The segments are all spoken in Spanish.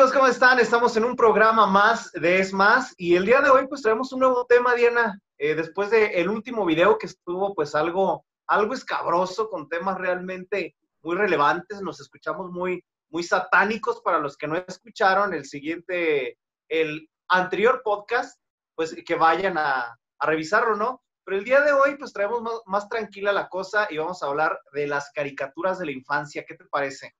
¿Cómo están? Estamos en un programa más de Es Más y el día de hoy pues traemos un nuevo tema, Diana. Eh, después del último video que estuvo pues algo, algo escabroso con temas realmente muy relevantes, nos escuchamos muy, muy satánicos para los que no escucharon el siguiente, el anterior podcast, pues que vayan a, a revisarlo, ¿no? Pero el día de hoy pues traemos más, más tranquila la cosa y vamos a hablar de las caricaturas de la infancia. ¿Qué te parece?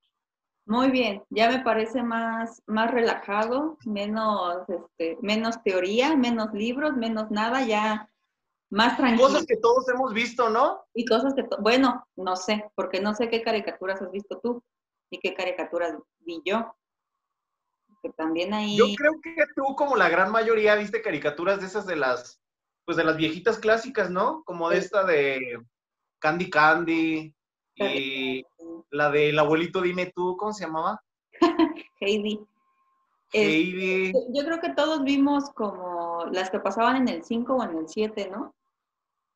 Muy bien, ya me parece más, más relajado, menos, este, menos teoría, menos libros, menos nada, ya más tranquilo. Cosas que todos hemos visto, ¿no? Y cosas que, bueno, no sé, porque no sé qué caricaturas has visto tú y qué caricaturas vi yo. Que también ahí... Yo creo que tú, como la gran mayoría, viste caricaturas de esas de las, pues de las viejitas clásicas, ¿no? Como de esta de Candy Candy y la del abuelito, dime tú, ¿cómo se llamaba? Heidi. Heidi. yo creo que todos vimos como las que pasaban en el 5 o en el 7, ¿no?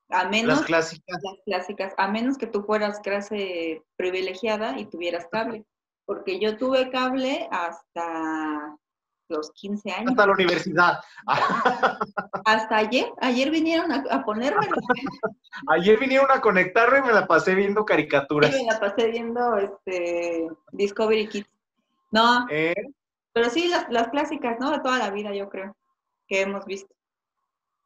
A menos, las clásicas. Las clásicas, a menos que tú fueras clase privilegiada y tuvieras cable. Porque yo tuve cable hasta los 15 años. Hasta la universidad. Hasta ayer, ayer vinieron a, a ponerme. ayer vinieron a conectarme y me la pasé viendo caricaturas. Sí, me la pasé viendo este Discovery Kids. No, ¿Eh? pero sí las, las clásicas, ¿no? De toda la vida, yo creo, que hemos visto.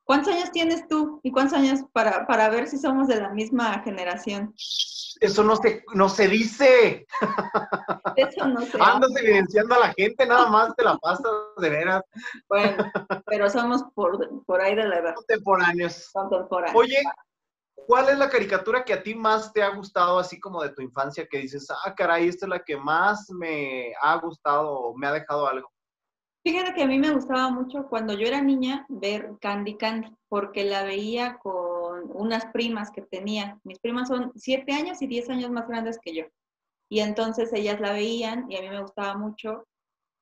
¿Cuántos años tienes tú? ¿Y cuántos años para, para ver si somos de la misma generación? Eso no se, no se dice. Eso no se Andas evidenciando a la gente, nada más te la pasas de veras. Bueno, pero somos por, por ahí de la edad. Contemporáneos. Contemporáneos. Oye, ¿cuál es la caricatura que a ti más te ha gustado, así como de tu infancia, que dices, ah, caray, esta es la que más me ha gustado o me ha dejado algo? Fíjate que a mí me gustaba mucho cuando yo era niña ver Candy Candy, porque la veía con unas primas que tenía. Mis primas son siete años y diez años más grandes que yo. Y entonces ellas la veían y a mí me gustaba mucho.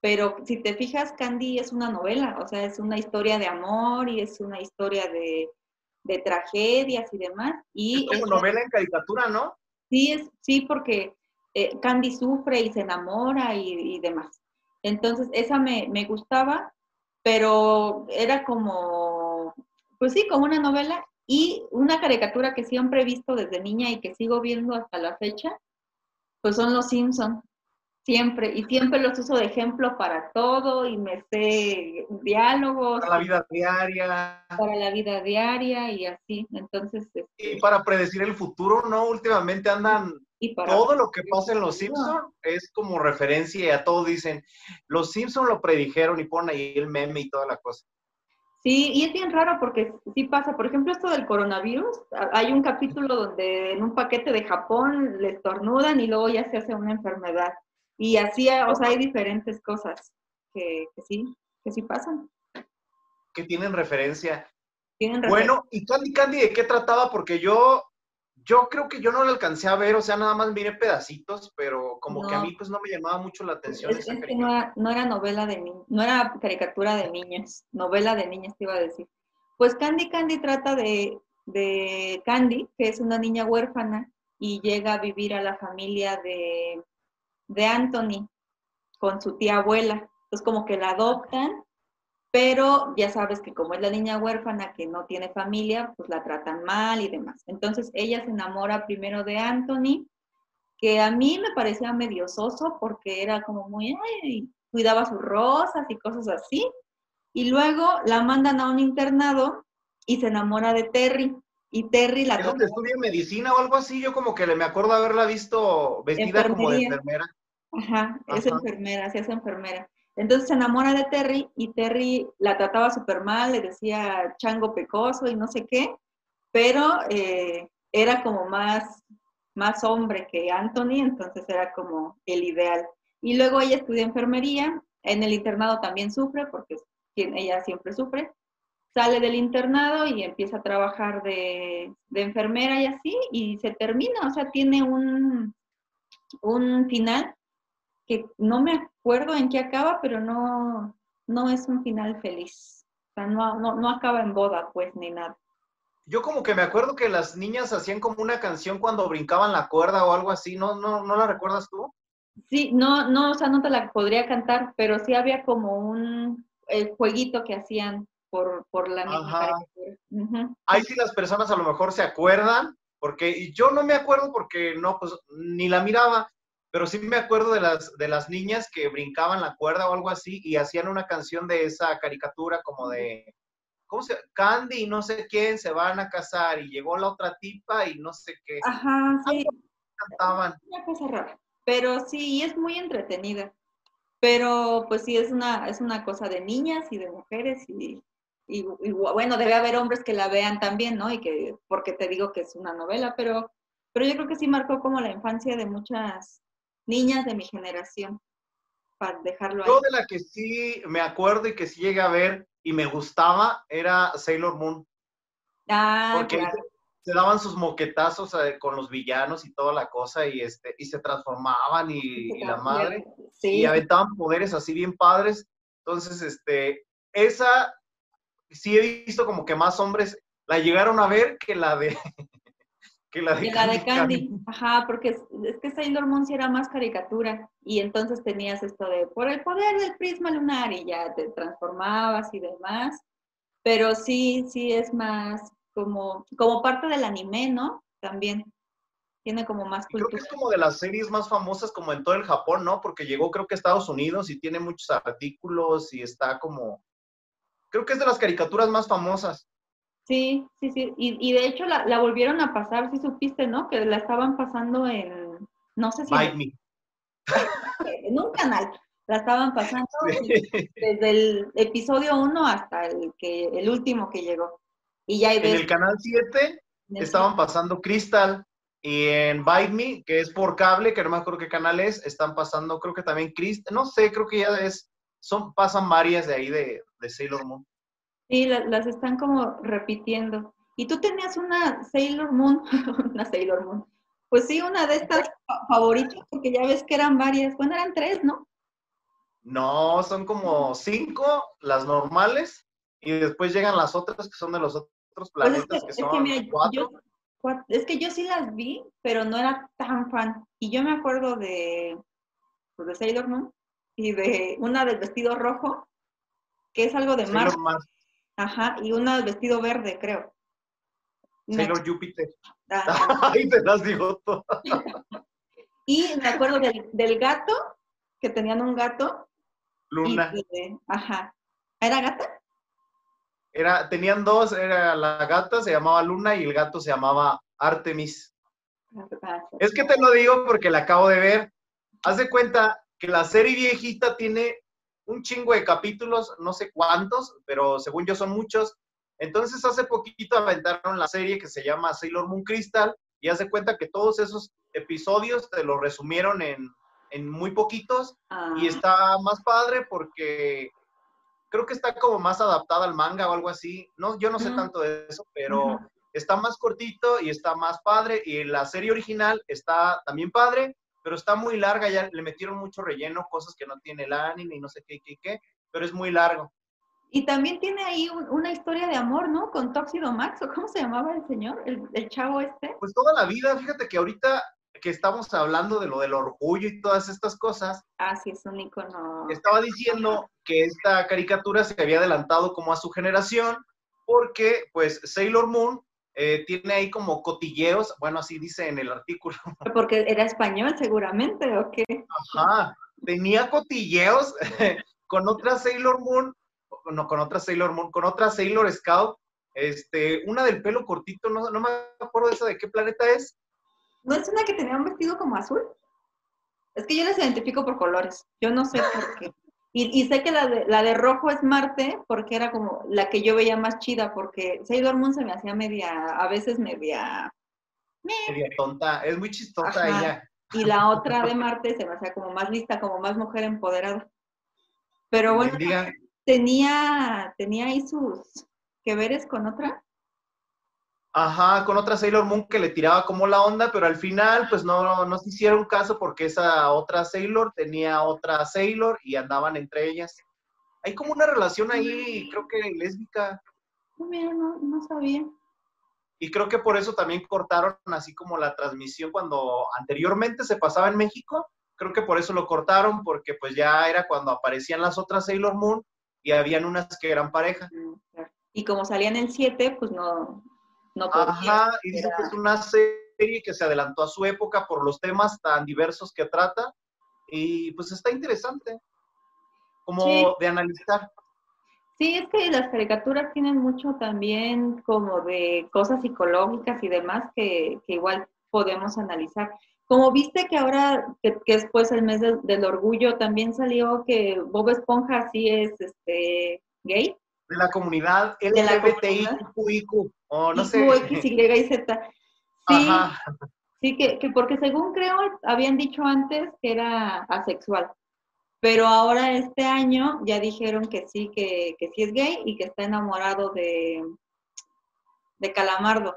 Pero si te fijas, Candy es una novela, o sea, es una historia de amor y es una historia de, de tragedias y demás. Y es como es, novela en caricatura, ¿no? Sí, es, sí porque eh, Candy sufre y se enamora y, y demás. Entonces, esa me, me, gustaba, pero era como, pues sí, como una novela y una caricatura que siempre he visto desde niña y que sigo viendo hasta la fecha, pues son los Simpson. Siempre, y siempre los uso de ejemplo para todo y me sé diálogos. Para la vida diaria. Para la vida diaria y así. Entonces. Y para predecir el futuro, ¿no? Últimamente andan y para todo lo que pasa en Los Simpson es como referencia y a todos dicen, Los Simpson lo predijeron y ponen ahí el meme y toda la cosa. Sí, y es bien raro porque sí pasa, por ejemplo, esto del coronavirus, hay un capítulo donde en un paquete de Japón le estornudan y luego ya se hace una enfermedad. Y así, o sea, hay diferentes cosas que, que sí, que sí pasan. Que tienen referencia. Tienen referencia. Bueno, ¿y Candy Candy de qué trataba? Porque yo yo creo que yo no lo alcancé a ver, o sea, nada más miré pedacitos, pero como no. que a mí pues no me llamaba mucho la atención. Es, es que no era, no era, novela de niños, no era caricatura de niños, novela de niñas te iba a decir. Pues Candy Candy trata de, de Candy, que es una niña huérfana y llega a vivir a la familia de, de Anthony con su tía abuela. Entonces como que la adoptan pero ya sabes que como es la niña huérfana que no tiene familia, pues la tratan mal y demás. Entonces ella se enamora primero de Anthony, que a mí me parecía medio soso porque era como muy, ay, cuidaba sus rosas y cosas así. Y luego la mandan a un internado y se enamora de Terry. Y Terry la... ¿Es donde estudia medicina o algo así? Yo como que me acuerdo haberla visto vestida como de enfermera. Ajá, es Ajá. enfermera, sí es enfermera. Entonces se enamora de Terry y Terry la trataba súper mal, le decía chango pecoso y no sé qué, pero eh, era como más, más hombre que Anthony, entonces era como el ideal. Y luego ella estudia enfermería, en el internado también sufre, porque ella siempre sufre, sale del internado y empieza a trabajar de, de enfermera y así, y se termina, o sea, tiene un, un final que no me acuerdo en qué acaba, pero no, no es un final feliz. O sea, no, no, no acaba en boda, pues, ni nada. Yo como que me acuerdo que las niñas hacían como una canción cuando brincaban la cuerda o algo así, ¿no, no, no la recuerdas tú? Sí, no, no, o sea, no te la podría cantar, pero sí había como un el jueguito que hacían por, por la misma caricatura. Ahí sí las personas a lo mejor se acuerdan, porque yo no me acuerdo porque no, pues ni la miraba, pero sí me acuerdo de las, de las niñas que brincaban la cuerda o algo así y hacían una canción de esa caricatura como de, ¿cómo se Candy y no sé quién se van a casar y llegó la otra tipa y no sé qué. Ajá, sí. Cantaban. Una cosa rara, pero sí, es muy entretenida. Pero pues sí, es una, es una cosa de niñas y de mujeres y, y, bueno, debe haber hombres que la vean también, ¿no? Y que, porque te digo que es una novela, pero, pero yo creo que sí marcó como la infancia de muchas niñas de mi generación, para dejarlo ahí. Yo de la que sí me acuerdo y que sí llegué a ver y me gustaba era Sailor Moon. Ah, porque se daban sus moquetazos eh, con los villanos y toda la cosa y este y se transformaban y, la madre y aventaban poderes así bien padres. Entonces, este, esa sí he visto como que más hombres la llegaron a ver que la de que la de, Candy, Candy. Ajá, porque es, que Sailor Moon sí era más caricatura y entonces tenías esto de por el poder del prisma lunar y ya te transformabas y demás. Pero sí, sí es más como, como parte del anime, ¿no? También tiene como más cultura. Creo que es como de las series más famosas como en todo el Japón, ¿no? Porque llegó creo que a Estados Unidos y tiene muchos artículos y está como... Creo que es de las caricaturas más famosas. Sí, sí, sí. Y, de hecho la, volvieron a pasar, si supiste, ¿no? Que la estaban pasando en... No sé si... en, en un canal. La estaban pasando desde el episodio 1 hasta el, que, el último que llegó. Y ya En el canal 7 estaban pasando Crystal y en Bite Me, que es por cable, que no me acuerdo qué canal es, están pasando, creo que también Crystal, no sé, creo que ya es, son, pasan varias de ahí de, Sailor Moon. Sí, las están como repitiendo. Y tú tenías una Sailor Moon, una Sailor Moon. Pues sí, una de estas favoritas, porque ya ves que eran varias. Bueno, eran tres, ¿no? No, son como cinco, las normales, y después llegan las otras que son de los otros pues planetas que, son es que yo sí las vi, pero no era tan fan. Y yo me acuerdo de, pues, de Sailor Moon y de una del vestido rojo, que es algo de Mars. Ajá, y una del vestido verde, creo. Sailor Júpiter. Ahí te las digo todas. y me acuerdo del, gato, que tenían un gato. Luna. ajá. ¿Era gata? Era, tenían dos, era la gata se llamaba Luna y el gato se llamaba Artemis. Es que te lo digo porque la acabo de ver. Haz de cuenta que la serie viejita tiene un chingo de capítulos, no sé cuántos, pero según yo son muchos. Entonces hace poquito aventaron la serie que se llama Sailor Moon Crystal y haz de cuenta que todos esos episodios te los resumieron en, muy poquitos y ah. está más padre porque creo que está como más adaptada al manga o algo así. No, yo no sé tanto de eso, pero está más cortito y está más padre. Y la serie original está también padre, pero está muy larga. Ya le metieron mucho relleno, cosas que no tiene el anime y no sé qué, qué, qué, pero es muy largo. Y también tiene ahí una historia de amor, ¿no? Con Tóxido Max, o cómo se llamaba el señor, el, el chavo este. Pues toda la vida, fíjate que ahorita que estamos hablando de lo del orgullo y todas estas cosas. Ah, sí, es un icono. Estaba diciendo que esta caricatura se había adelantado como a su generación, porque pues Sailor Moon eh, tiene ahí como cotilleos, bueno, así dice en el artículo. Porque era español seguramente, ¿o qué? Ajá, tenía cotilleos con otra Sailor Moon, no, con otra Sailor Moon, con otra Sailor Scout, este, una del pelo cortito, no, no me acuerdo de esa de qué planeta es, ¿No es una que tenía un vestido como azul? Es que yo les identifico por colores. Yo no sé por qué. Y, sé que la de, la de rojo es Marte porque era como la que yo veía más chida porque Sailor Moon se me hacía media, a veces media... Media tonta, es muy chistosa ella. Y la otra de Marte se me hacía como más lista, como más mujer empoderada. Pero bueno, tenía, tenía ahí sus que veres con otra. Ajá, con otra Sailor Moon que le tiraba como la onda, pero al final pues no, no se hicieron caso porque esa otra Sailor tenía otra Sailor y andaban entre ellas. Hay como una relación ahí, creo que lésbica. No, no, no sabía. Y creo que por eso también cortaron así como la transmisión cuando anteriormente se pasaba en México, creo que por eso lo cortaron, porque pues ya era cuando aparecían las otras Sailor Moon y habían unas que eran pareja. Mm, y como salían el 7, pues no, no. Ajá, y dice que es una serie que se adelantó a su época por los temas tan diversos que trata y pues está interesante como de analizar. Sí, es que las caricaturas tienen mucho también como de cosas psicológicas y demás que, igual podemos analizar. Como viste que ahora, que, que después el mes del, orgullo, también salió que Bob Esponja sí es este, gay. De la comunidad LGBTIQ, o no sé. X, Y y Z. Sí, sí que, que porque según creo, habían dicho antes que era asexual. Pero ahora este año ya dijeron que sí, que, sí es gay y que está enamorado de, de Calamardo.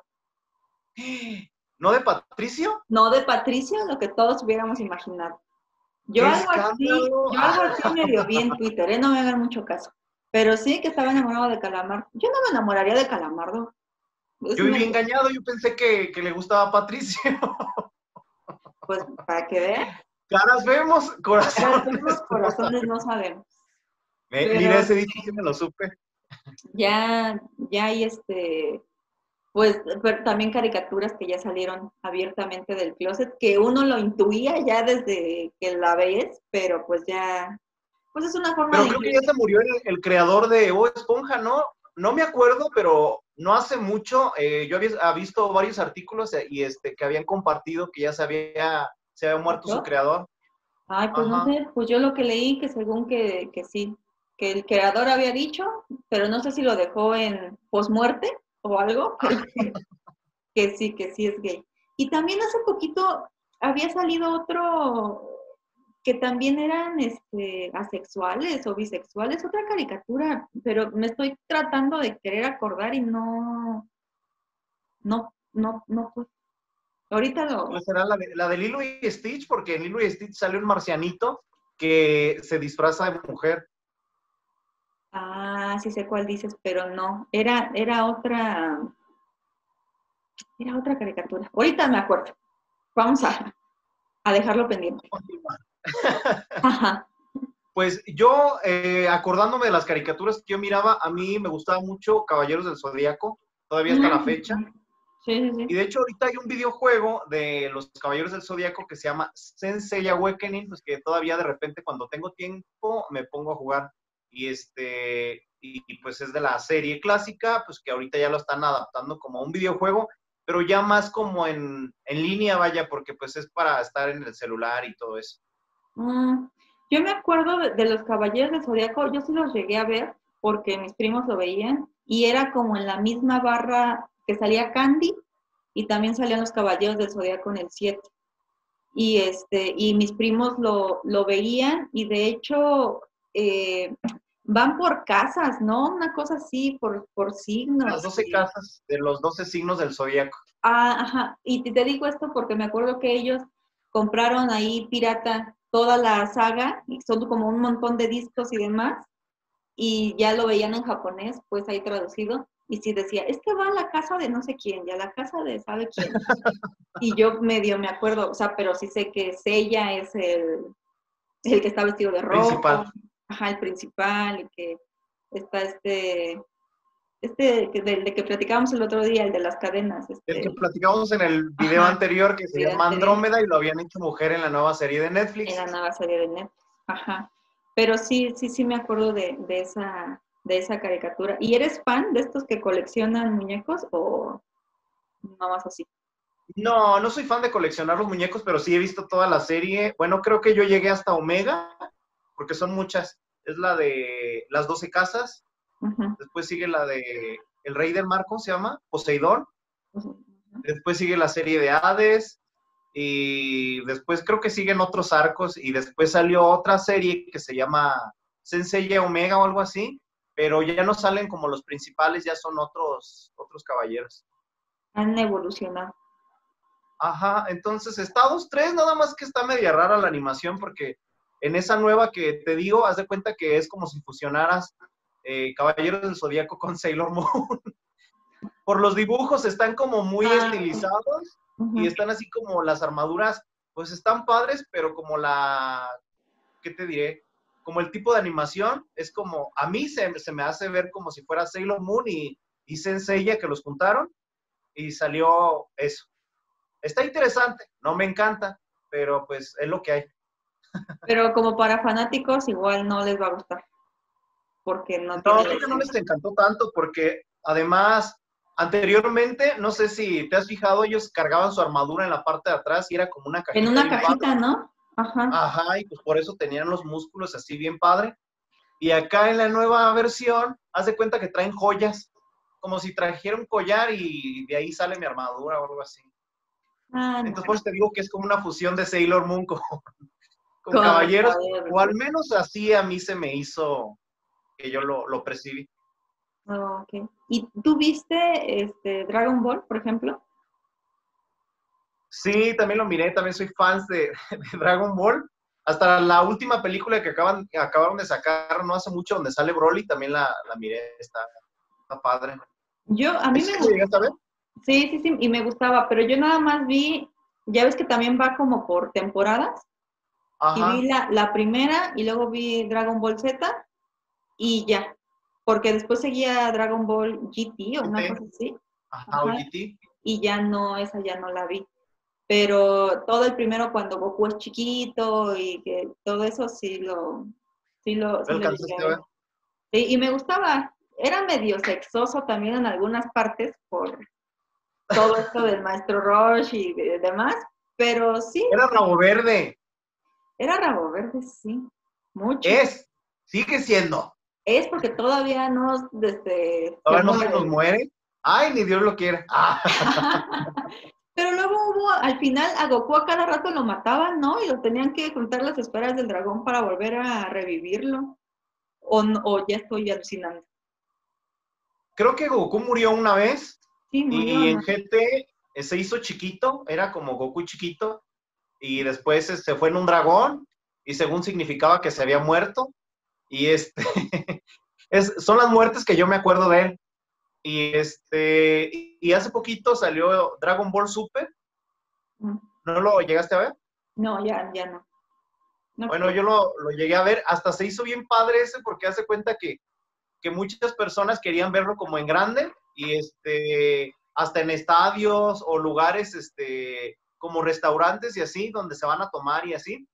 ¿No de Patricio? No de Patricio, lo que todos hubiéramos imaginado. Yo algo, así, yo algo así medio vi en Twitter, ¿eh? no me hagan mucho caso. Pero sí que estaba enamorado de Calamardo. Yo no me enamoraría de Calamardo. yo viví engañado, yo pensé que, que le gustaba a Patricio. Pues para que vean. Caras vemos, corazones. corazones no sabemos. mira ese dicho que me lo supe. Ya, ya hay este, pues también caricaturas que ya salieron abiertamente del closet, que uno lo intuía ya desde que la ves, pero pues ya, pues es una forma pero creo que ya se murió el, creador de O Esponja, ¿no? No me acuerdo, pero no hace mucho, eh, yo había visto varios artículos eh, y este que habían compartido que ya se había se había muerto su creador. Ay, pues no sé, pues yo lo que leí que según que, sí, que el creador había dicho, pero no sé si lo dejó en posmuerte o algo, que, sí, que sí es gay. Y también hace poquito había salido otro que también eran este, asexuales o bisexuales, otra caricatura, pero me estoy tratando de querer acordar y no, no, no, no, pues, Ahorita lo... Pues será la de, la de Lilo y Stitch, porque en Lilo y Stitch sale un marcianito que se disfraza de mujer. Ah, sí sé cuál dices, pero no. Era, era otra. Era otra caricatura. Ahorita me acuerdo. Vamos a, a dejarlo pendiente. Ajá. Pues yo, eh, acordándome de las caricaturas que yo miraba, a mí me gustaba mucho Caballeros del Zodíaco, todavía hasta la fecha. Y de hecho ahorita hay un videojuego de los Caballeros del Zodíaco que se llama Sensei Awakening, pues que todavía de repente cuando tengo tiempo me pongo a jugar. Y este y, pues es de la serie clásica, pues que ahorita ya lo están adaptando como un videojuego, pero ya más como en, línea, vaya, porque pues es para estar en el celular y todo eso. Mm, yo me acuerdo de, de los Caballeros del Zodíaco, yo sí los llegué a ver porque mis primos lo veían y era como en la misma barra que salía Candy y también salían los Caballeros del Zodíaco en el 7. Y, este, y mis primos lo, veían y de hecho eh, van por casas, ¿no? Una cosa así, por, por signos. Las 12 casas de los 12 signos del Zodíaco. Ah, ajá. Y te digo esto porque me acuerdo que ellos compraron ahí pirata toda la saga, y son como un montón de discos y demás, y ya lo veían en japonés, pues ahí traducido, y si decía, es que va a la casa de no sé quién, ya la casa de sabe quién. y yo medio me acuerdo, o sea, pero sí sé que ella es el, el que está vestido de rojo. Principal. Ajá, el principal, y que está este, este del de que platicábamos el otro día, el de las cadenas. Este. El que platicábamos en el video anterior que se llama Andrómeda y lo habían hecho mujer en la nueva serie de Netflix. En la nueva serie de Netflix, ajá. Pero sí, sí, sí me acuerdo de, de esa de esa caricatura. ¿Y eres fan de estos que coleccionan muñecos o no más así? No, no soy fan de coleccionar los muñecos, pero sí he visto toda la serie. Bueno, creo que yo llegué hasta Omega, porque son muchas. Es la de las 12 casas. Después sigue la de El Rey del Mar, ¿cómo se llama? Poseidón. Después sigue la serie de Hades. Y después creo que siguen otros arcos. Y después salió otra serie que se llama Sensei Omega o algo así pero ya no salen como los principales, ya son otros, otros caballeros. Han evolucionado. Ajá, entonces Estados 3 nada más que está media rara la animación porque en esa nueva que te digo, haz de cuenta que es como si fusionaras eh, Caballeros del Zodíaco con Sailor Moon. Por los dibujos están como muy ah, estilizados y están así como las armaduras pues están padres, pero como la, ¿qué te diré? Como el tipo de animación, es como, a mí se, se me hace ver como si fuera Sailor Moon y, y Senseiya que los juntaron y salió eso. Está interesante, no me encanta, pero pues es lo que hay. Pero como para fanáticos igual no les va a gustar. Porque no, no creo que no les encantó tanto porque además anteriormente, no sé si te has fijado, ellos cargaban su armadura en la parte de atrás y era como una cajita. En una cajita, ¿no? Ajá. Ajá, y pues por eso tenían los músculos así bien padre. Y acá en la nueva versión, haz de cuenta que traen joyas, como si trajera un collar y de ahí sale mi armadura o algo así. Ah, Entonces, por eso te digo que es como una fusión de Sailor Moon con, caballeros, o al menos así a mí se me hizo que yo lo, lo percibí. Oh, ¿Y tú viste este, Dragon Ball, por ejemplo? Sí, también lo miré, también soy fan de, Dragon Ball. Hasta la última película que acaban, acabaron de sacar no hace mucho, donde sale Broly, también la, miré, está, padre. Yo, a mí me gusta. Sí, sí, sí, y me gustaba, pero yo nada más vi, ya ves que también va como por temporadas. Y vi la, la, primera y luego vi Dragon Ball Z y ya. Porque después seguía Dragon Ball GT o una cosa así. Ajá, o GT. Y ya no, esa ya no la vi. Pero todo el primero cuando Goku es chiquito y que todo eso sí lo... Sí lo, sí y me gustaba. Era medio sexoso también en algunas partes por todo esto del maestro Roche y demás, pero sí. Era rabo verde. Era rabo verde, sí. Mucho. Es, sigue siendo. Es porque todavía no, desde... Todavía no se nos muere. Ay, ni Dios lo quiere. Ah. pero luego hubo, al final a Goku a cada rato lo mataban, ¿no? Y lo tenían que juntar las esferas del dragón para volver a revivirlo. O, o ya estoy alucinando. Creo que Goku murió una vez. Sí, murió. Y en GT eh, se hizo chiquito, era como Goku chiquito, y después se este, fue en un dragón, y según significaba que se había muerto, y este, es, son las muertes que yo me acuerdo de él. Y este, y hace poquito salió Dragon Ball Super. Mm. ¿No lo llegaste a ver? No, ya, ya no. bueno, yo lo, lo, llegué a ver, hasta se hizo bien padre ese porque hace cuenta que, que muchas personas querían verlo como en grande y este, hasta en estadios o lugares este, como restaurantes y así, donde se van a tomar y así,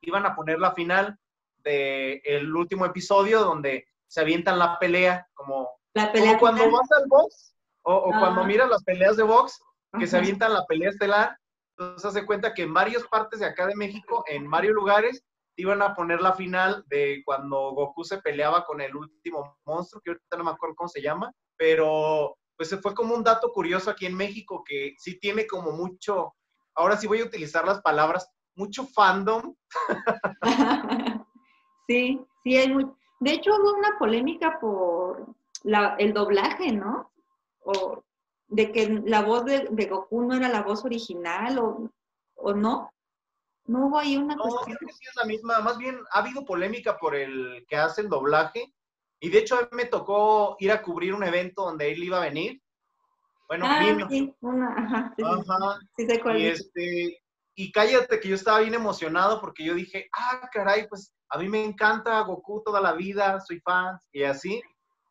iban a poner la final del el último episodio donde se avientan la pelea, como, la pelea cuando vas al box, o, cuando miras las peleas de box, que se avientan la pelea estelar, entonces hace cuenta que en varias partes de acá de México, en varios lugares, iban a poner la final de cuando Goku se peleaba con el último monstruo, que ahorita no me acuerdo cómo se llama, pero pues se fue como un dato curioso aquí en México que sí tiene como mucho, ahora sí voy a utilizar las palabras, mucho fandom. sí, sí hay muy... De hecho hubo una polémica por el doblaje, ¿no? O de que la voz de, Goku no era la voz original o, o no. No hubo ahí una no, cuestión. Creo que sí es la misma. Más bien ha habido polémica por el que hace el doblaje. Y de hecho a mí me tocó ir a cubrir un evento donde él iba a venir. Bueno, ah, vino. Sí, una, ajá, sí, ajá. Sí, y, este, y cállate que yo estaba bien emocionado porque yo dije, ah, caray, pues a mí me encanta Goku toda la vida, soy fan y así.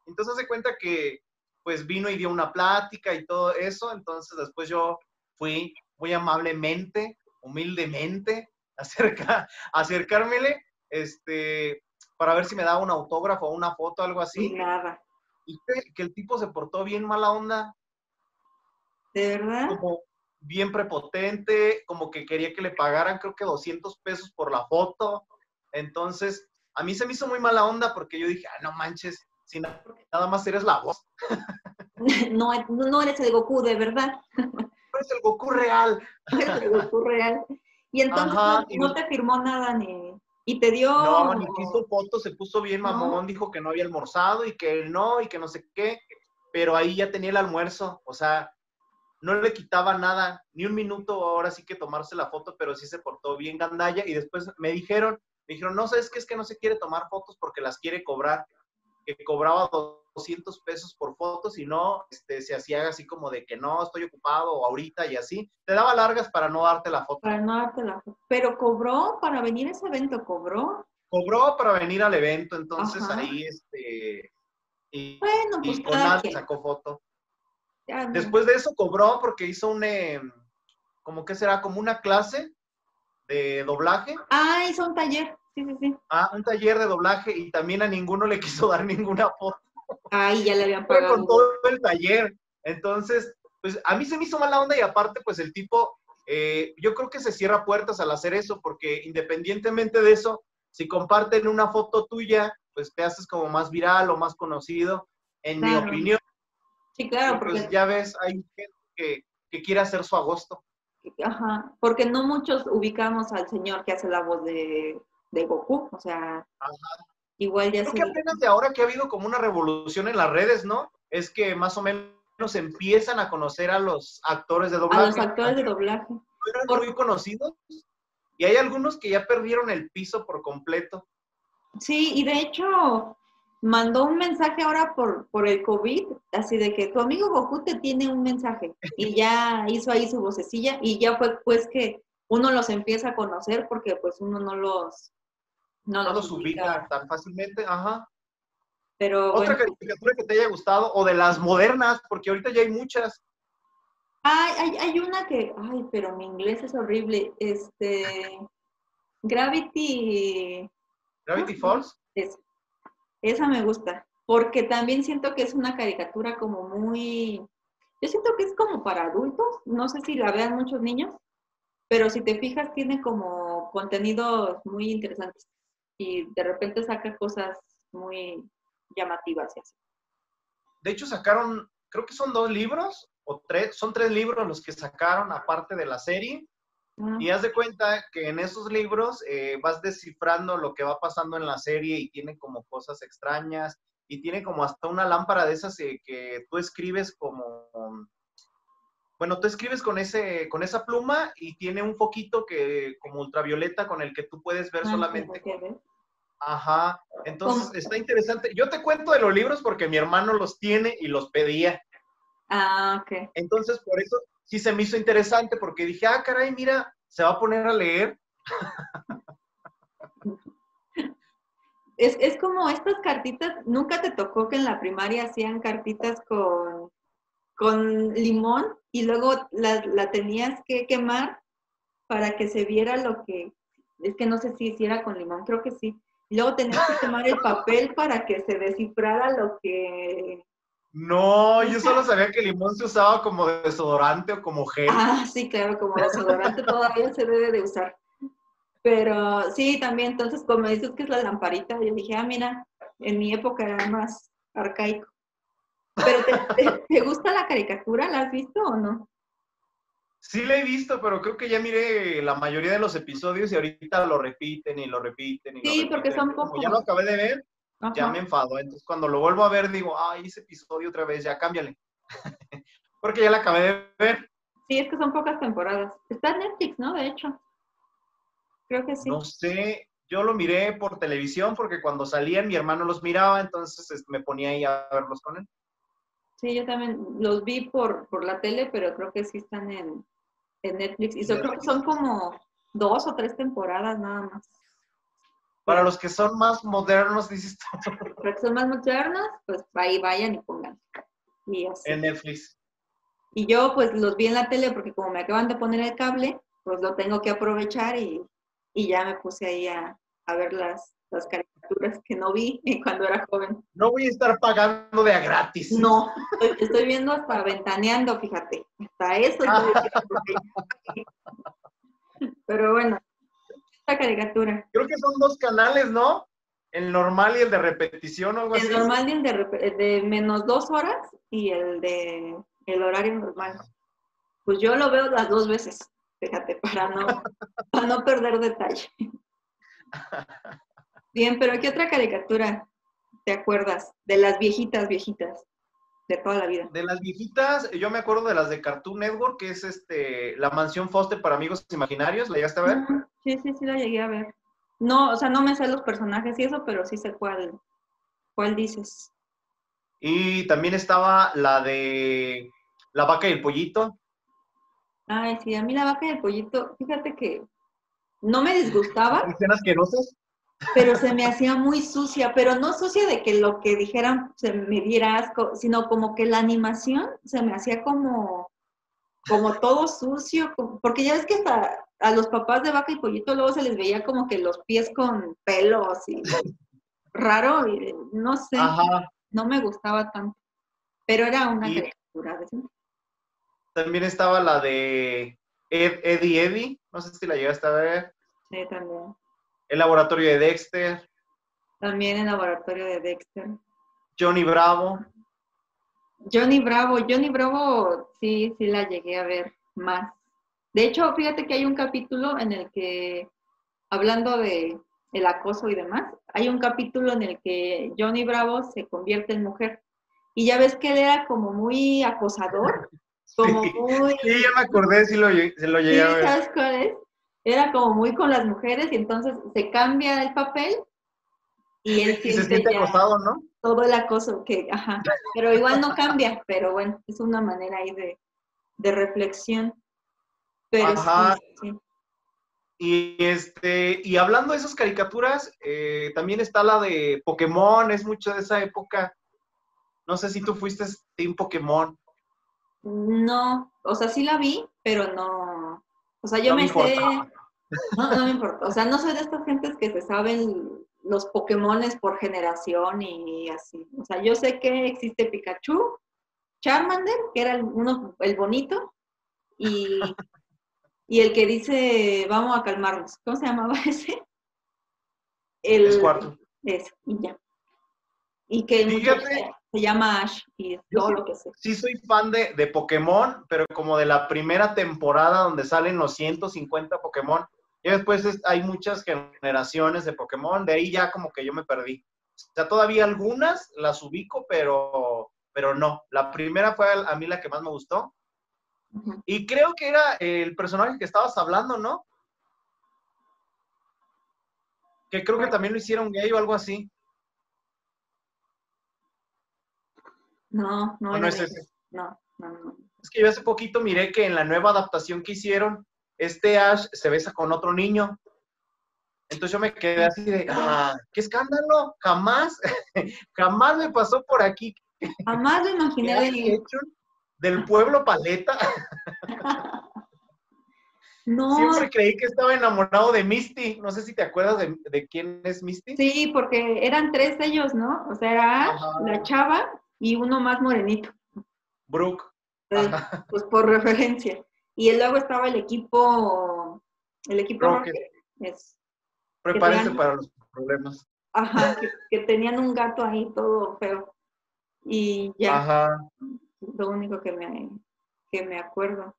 Entonces se cuenta que pues vino y dio una plática y todo eso. Entonces después yo fui muy amablemente humildemente acerca, acercármele, este, para ver si me daba un autógrafo o una foto, algo así. nada. Y que, el tipo se portó bien mala onda. ¿De verdad? Como bien prepotente, como que quería que le pagaran creo que 200 pesos por la foto. Entonces, a mí se me hizo muy mala onda porque yo dije, ah, no manches, si nada más eres la voz. no, no eres el Goku, de verdad. es el Goku real. Es el Goku real. Y entonces no, te firmó nada ni... Y te dio... No, ni quiso fotos, se puso bien mamón, dijo que no había almorzado y que no, y que no sé qué, pero ahí ya tenía el almuerzo, o sea, no le quitaba nada, ni un minuto ahora sí que tomarse la foto, pero sí se portó bien gandalla y después me dijeron, me dijeron, no, ¿sabes qué? Es que no se quiere tomar fotos porque las quiere cobrar, que cobraba 200 pesos por foto, si no, este, se hacía así como de que no, estoy ocupado o ahorita y así. Te daba largas para no darte la foto. Para no darte la foto. Pero cobró para venir a ese evento, cobró. Cobró para venir al evento, entonces ahí, este, y, bueno, pues con nada sacó foto. Después de eso cobró porque hizo un, em, como que será, como una clase de doblaje. Ah, hizo un taller, sí, sí, sí. Ah, un taller de doblaje y también a ninguno le quiso dar ninguna foto. Ay, ya le habían pagado. con todo el taller. Entonces, pues a mí se me hizo mala onda y aparte, pues el tipo, eh, yo creo que se cierra puertas al hacer eso, porque independientemente de eso, si comparten una foto tuya, pues te haces como más viral o más conocido, en mi opinión. Sí, claro, pues, porque... ya ves, hay gente que, que quiere hacer su agosto. Ajá, porque no muchos ubicamos al señor que hace la voz de, de Goku, o sea, igual ya Creo que apenas de ahora que ha habido como una revolución en las redes, ¿no? Es que más o menos empiezan a conocer a los actores de doblaje. A los actores de doblaje. Eran muy conocidos y hay algunos que ya perdieron el piso por completo. Sí, y de hecho, mandó un mensaje ahora por, por el COVID, así de que tu amigo Goku te tiene un mensaje y ya hizo ahí su vocecilla y ya fue pues que uno los empieza a conocer porque pues uno no los no, los ubica tan fácilmente, ajá. Pero otra caricatura que te haya gustado o de las modernas, porque ahorita ya hay muchas. Ay, hay, hay una que, ay, pero mi inglés es horrible. Este, Gravity. Gravity Falls. Esa me gusta, porque también siento que es una caricatura como muy, yo siento que es como para adultos, no sé si la vean muchos niños, pero si te fijas tiene como contenidos muy interesantes y de repente saca cosas muy llamativas y así. De hecho sacaron, creo que son dos libros o tres, son tres libros los que sacaron aparte de la serie y haz de cuenta que en esos libros eh, vas descifrando lo que va pasando en la serie y tiene como cosas extrañas y tiene como hasta una lámpara de esas eh, que tú escribes como, bueno, tú escribes con, ese, con esa pluma y tiene un foquito que como ultravioleta con el que tú puedes ver ah, solamente. Ajá, entonces está interesante. Yo te cuento de los libros porque mi hermano los tiene y los pedía. Ah, ok. Entonces, por eso sí se me hizo interesante porque dije, ah, caray, mira, se va a poner a leer. Es, como estas cartitas, nunca te tocó que en la primaria hacían cartitas con, con limón y luego la, la, tenías que quemar para que se viera lo que, es que no sé si hiciera con limón, creo que sí. Y luego tenías que quemar el papel para que se descifrara lo que no, yo solo sabía que el limón se usaba como desodorante o como gel. Ah, sí, claro, como desodorante todavía se debe de usar. Pero sí, también, entonces, como dices que es la lamparita, yo dije, ah, mira, en mi época era más arcaico. ¿Pero te, gusta la caricatura? ¿La has visto o no? Sí la he visto, pero creo que ya miré la mayoría de los episodios y ahorita lo repiten y lo repiten y Sí, porque son pocos. Como ya lo acabé de ver, ya me enfado. Entonces, cuando lo vuelvo a ver, digo, ay, ese episodio otra vez, ya cámbiale. Porque ya la acabé de ver. Sí, es que son pocas temporadas. Está en Netflix, ¿no? De hecho. Creo que sí. No sé, yo lo miré por televisión porque cuando salían mi hermano los miraba, entonces me ponía ahí a verlos con él. Sí, yo también los vi por, por la tele, pero creo que sí están en, en Netflix. Y yo creo que son como dos o tres temporadas nada más. Para los que son más modernos, dices tú. Para que son más modernos, pues ahí vayan y pongan. En Netflix. Y yo pues los vi en la tele porque como me acaban de poner el cable, pues lo tengo que aprovechar y, ya me puse ahí a, ver las, las caricaturas que no vi cuando era joven. No voy a estar pagando de a gratis. No, estoy, viendo hasta ventaneando, fíjate. Hasta eso. Pero bueno, caricatura. Creo que son dos canales, ¿no? El normal y el de repetición o algo el así. El normal y el de, de, menos dos horas y el de el horario normal. Pues yo lo veo las dos veces, fíjate, para no, para no perder detalle. Bien, pero ¿qué otra caricatura te acuerdas? De las viejitas, viejitas de toda la vida. De las viejitas, yo me acuerdo de las de Cartoon Network, que es este La Mansión Foster para Amigos Imaginarios, ¿la llegaste a ver? Sí, sí, sí, la llegué a ver. No, o sea, no me sé los personajes y eso, pero sí sé cuál, cuál dices. Y también estaba la de La vaca y el pollito. Ay, sí, a mí la vaca y el pollito, fíjate que no me disgustaba. ¿Escenas asquerosas? Pero se me hacía muy sucia, pero no sucia de que lo que dijeran se me diera asco, sino como que la animación se me hacía como, como todo sucio, porque ya ves que hasta a los papás de vaca y pollito luego se les veía como que los pies con pelos y raro, y no sé, no me gustaba tanto, pero era una caricatura. También estaba la de Eddie Eddie, no sé si la llegaste a ver. Sí, también. El laboratorio de Dexter. También el laboratorio de Dexter. Johnny Bravo. Johnny Bravo, Johnny Bravo, sí, sí la llegué a ver más. De hecho, fíjate que hay un capítulo en el que, hablando de el acoso y demás, hay un capítulo en el que Johnny Bravo se convierte en mujer. Y ya ves que él era como muy acosador, como muy... Sí, ya me acordé, sí lo, lo llegué a ver. ¿Sabes cuál es? Era como muy con las mujeres y entonces se cambia el papel y él y se siente acosado, ¿no? Todo el acoso que, ajá, pero igual no cambia, pero bueno, es una manera ahí de, de reflexión. Pero ajá. Sí, Y este, y hablando de esas caricaturas, eh, también está la de Pokémon, es mucho de esa época. No sé si tú fuiste Team Pokémon. No, o sea, sí la vi, pero no. O sea, yo me, sé. No, no me importa. O sea, no soy de estas gentes que se saben los Pokémones por generación y así. O sea, yo sé que existe Pikachu, Charmander, que era el, uno, el bonito, y, y el que dice, vamos a calmarnos. ¿Cómo se llamaba ese? El, es cuarto. Ese, y ya. Y que Fíjate, se llama Ash y todo lo que sé. Sí soy fan de, de, Pokémon, pero como de la primera temporada donde salen los 150 Pokémon. Y después hay muchas generaciones de Pokémon, de ahí ya como que yo me perdí. O sea, todavía algunas las ubico, pero, pero no. La primera fue a mí la que más me gustó. Y creo que era el personaje que estabas hablando, ¿no? Que creo que también lo hicieron gay o algo así. No, no, no, es ese. No, no, no. Es que yo hace poquito miré que en la nueva adaptación que hicieron, este Ash se besa con otro niño. Entonces yo me quedé así de, ah, qué escándalo, jamás, jamás me pasó por aquí. Jamás lo imaginé. del pueblo Paleta. No. Siempre creí que estaba enamorado de Misty. No sé si te acuerdas de, quién es Misty. Sí, porque eran tres de ellos, ¿no? O sea, era la chava y uno más morenito. Brooke. Pues, pues por referencia. Y luego estaba el equipo, el equipo Rocket. Es, Prepárense para los problemas. Ajá, que, tenían un gato ahí todo feo. Y ya. Ajá. Lo único que me, que me acuerdo.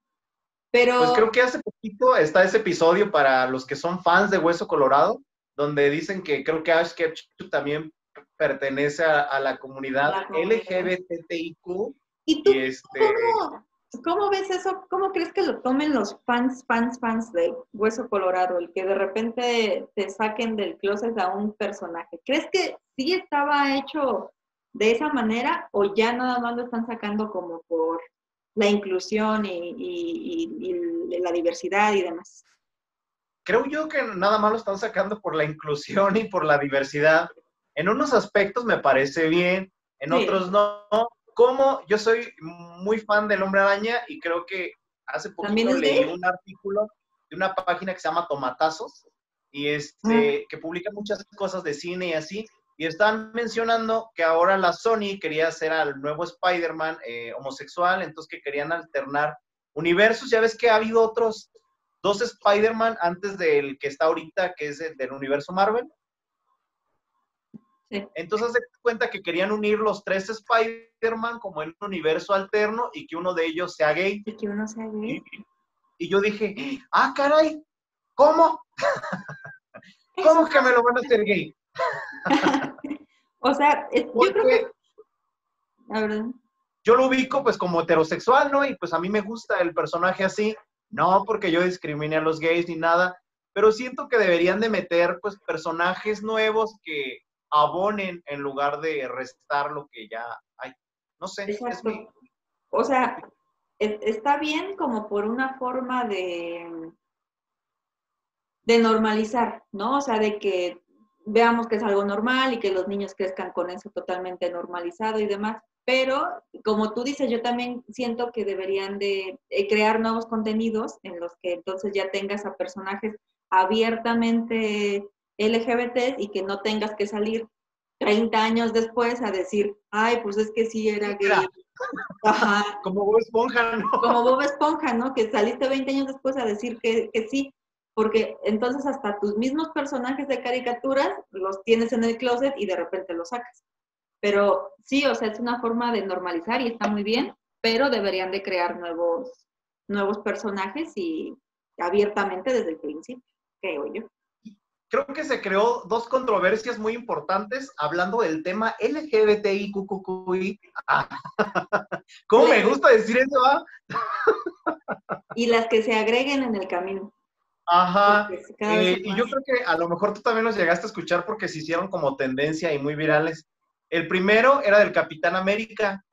Pero... Pues creo que hace poquito está ese episodio para los que son fans de Hueso Colorado, donde dicen que creo que Ash Ketchum también pertenece a, la comunidad, LGBTIQ. ¿Y tú este... ¿cómo, ves eso? ¿Cómo crees que lo tomen los fans, fans, fans de Hueso Colorado? El que de repente te saquen del closet a un personaje. ¿Crees que sí estaba hecho de esa manera o ya nada más lo están sacando como por la inclusión y la diversidad y demás? Creo yo que nada más lo están sacando por la inclusión y por la diversidad en unos aspectos me parece bien, en otros no. Como yo soy muy fan del Hombre Araña y creo que hace poquito leí un artículo de una página que se llama Tomatazos y este, que publica muchas cosas de cine y así. Y están mencionando que ahora la Sony quería hacer al nuevo Spider-Man eh, homosexual, entonces que querían alternar universos. Ya ves que ha habido otros dos Spider-Man antes del que está ahorita, que es el del universo Marvel. Entonces se cuenta que querían unir los tres Spider-Man como en un universo alterno y que uno de ellos sea gay. Y que uno sea gay. Y, yo dije, ah, caray, ¿cómo? ¿Cómo que me lo van a hacer gay? o sea, yo creo que... Yo lo ubico pues como heterosexual, ¿no? Y pues a mí me gusta el personaje así. No porque yo discrimine a los gays ni nada, pero siento que deberían de meter pues personajes nuevos que, abonen en lugar de restar lo que ya hay. No sé, es mi... O sea, está bien como por una forma de, de normalizar, ¿no? O sea, de que veamos que es algo normal y que los niños crezcan con eso totalmente normalizado y demás. Pero, como tú dices, yo también siento que deberían de crear nuevos contenidos en los que entonces ya tengas a personajes abiertamente LGBT y que no tengas que salir 30 años después a decir, ay, pues es que sí era gay. Como Bob Esponja, ¿no? Como Bob Esponja, ¿no? Que saliste 20 años después a decir que, que sí, porque entonces hasta tus mismos personajes de caricaturas los tienes en el closet y de repente los sacas. Pero sí, o sea, es una forma de normalizar y está muy bien, pero deberían de crear nuevos, nuevos personajes y abiertamente desde el principio, creo yo creo que se creó dos controversias muy importantes hablando del tema LGBTIQQI. ¿Cómo me gusta decir eso? Ah? y las que se agreguen en el camino. Ajá. Eh, y yo creo que a lo mejor tú también los llegaste a escuchar porque se hicieron como tendencia y muy virales. El primero era del Capitán América,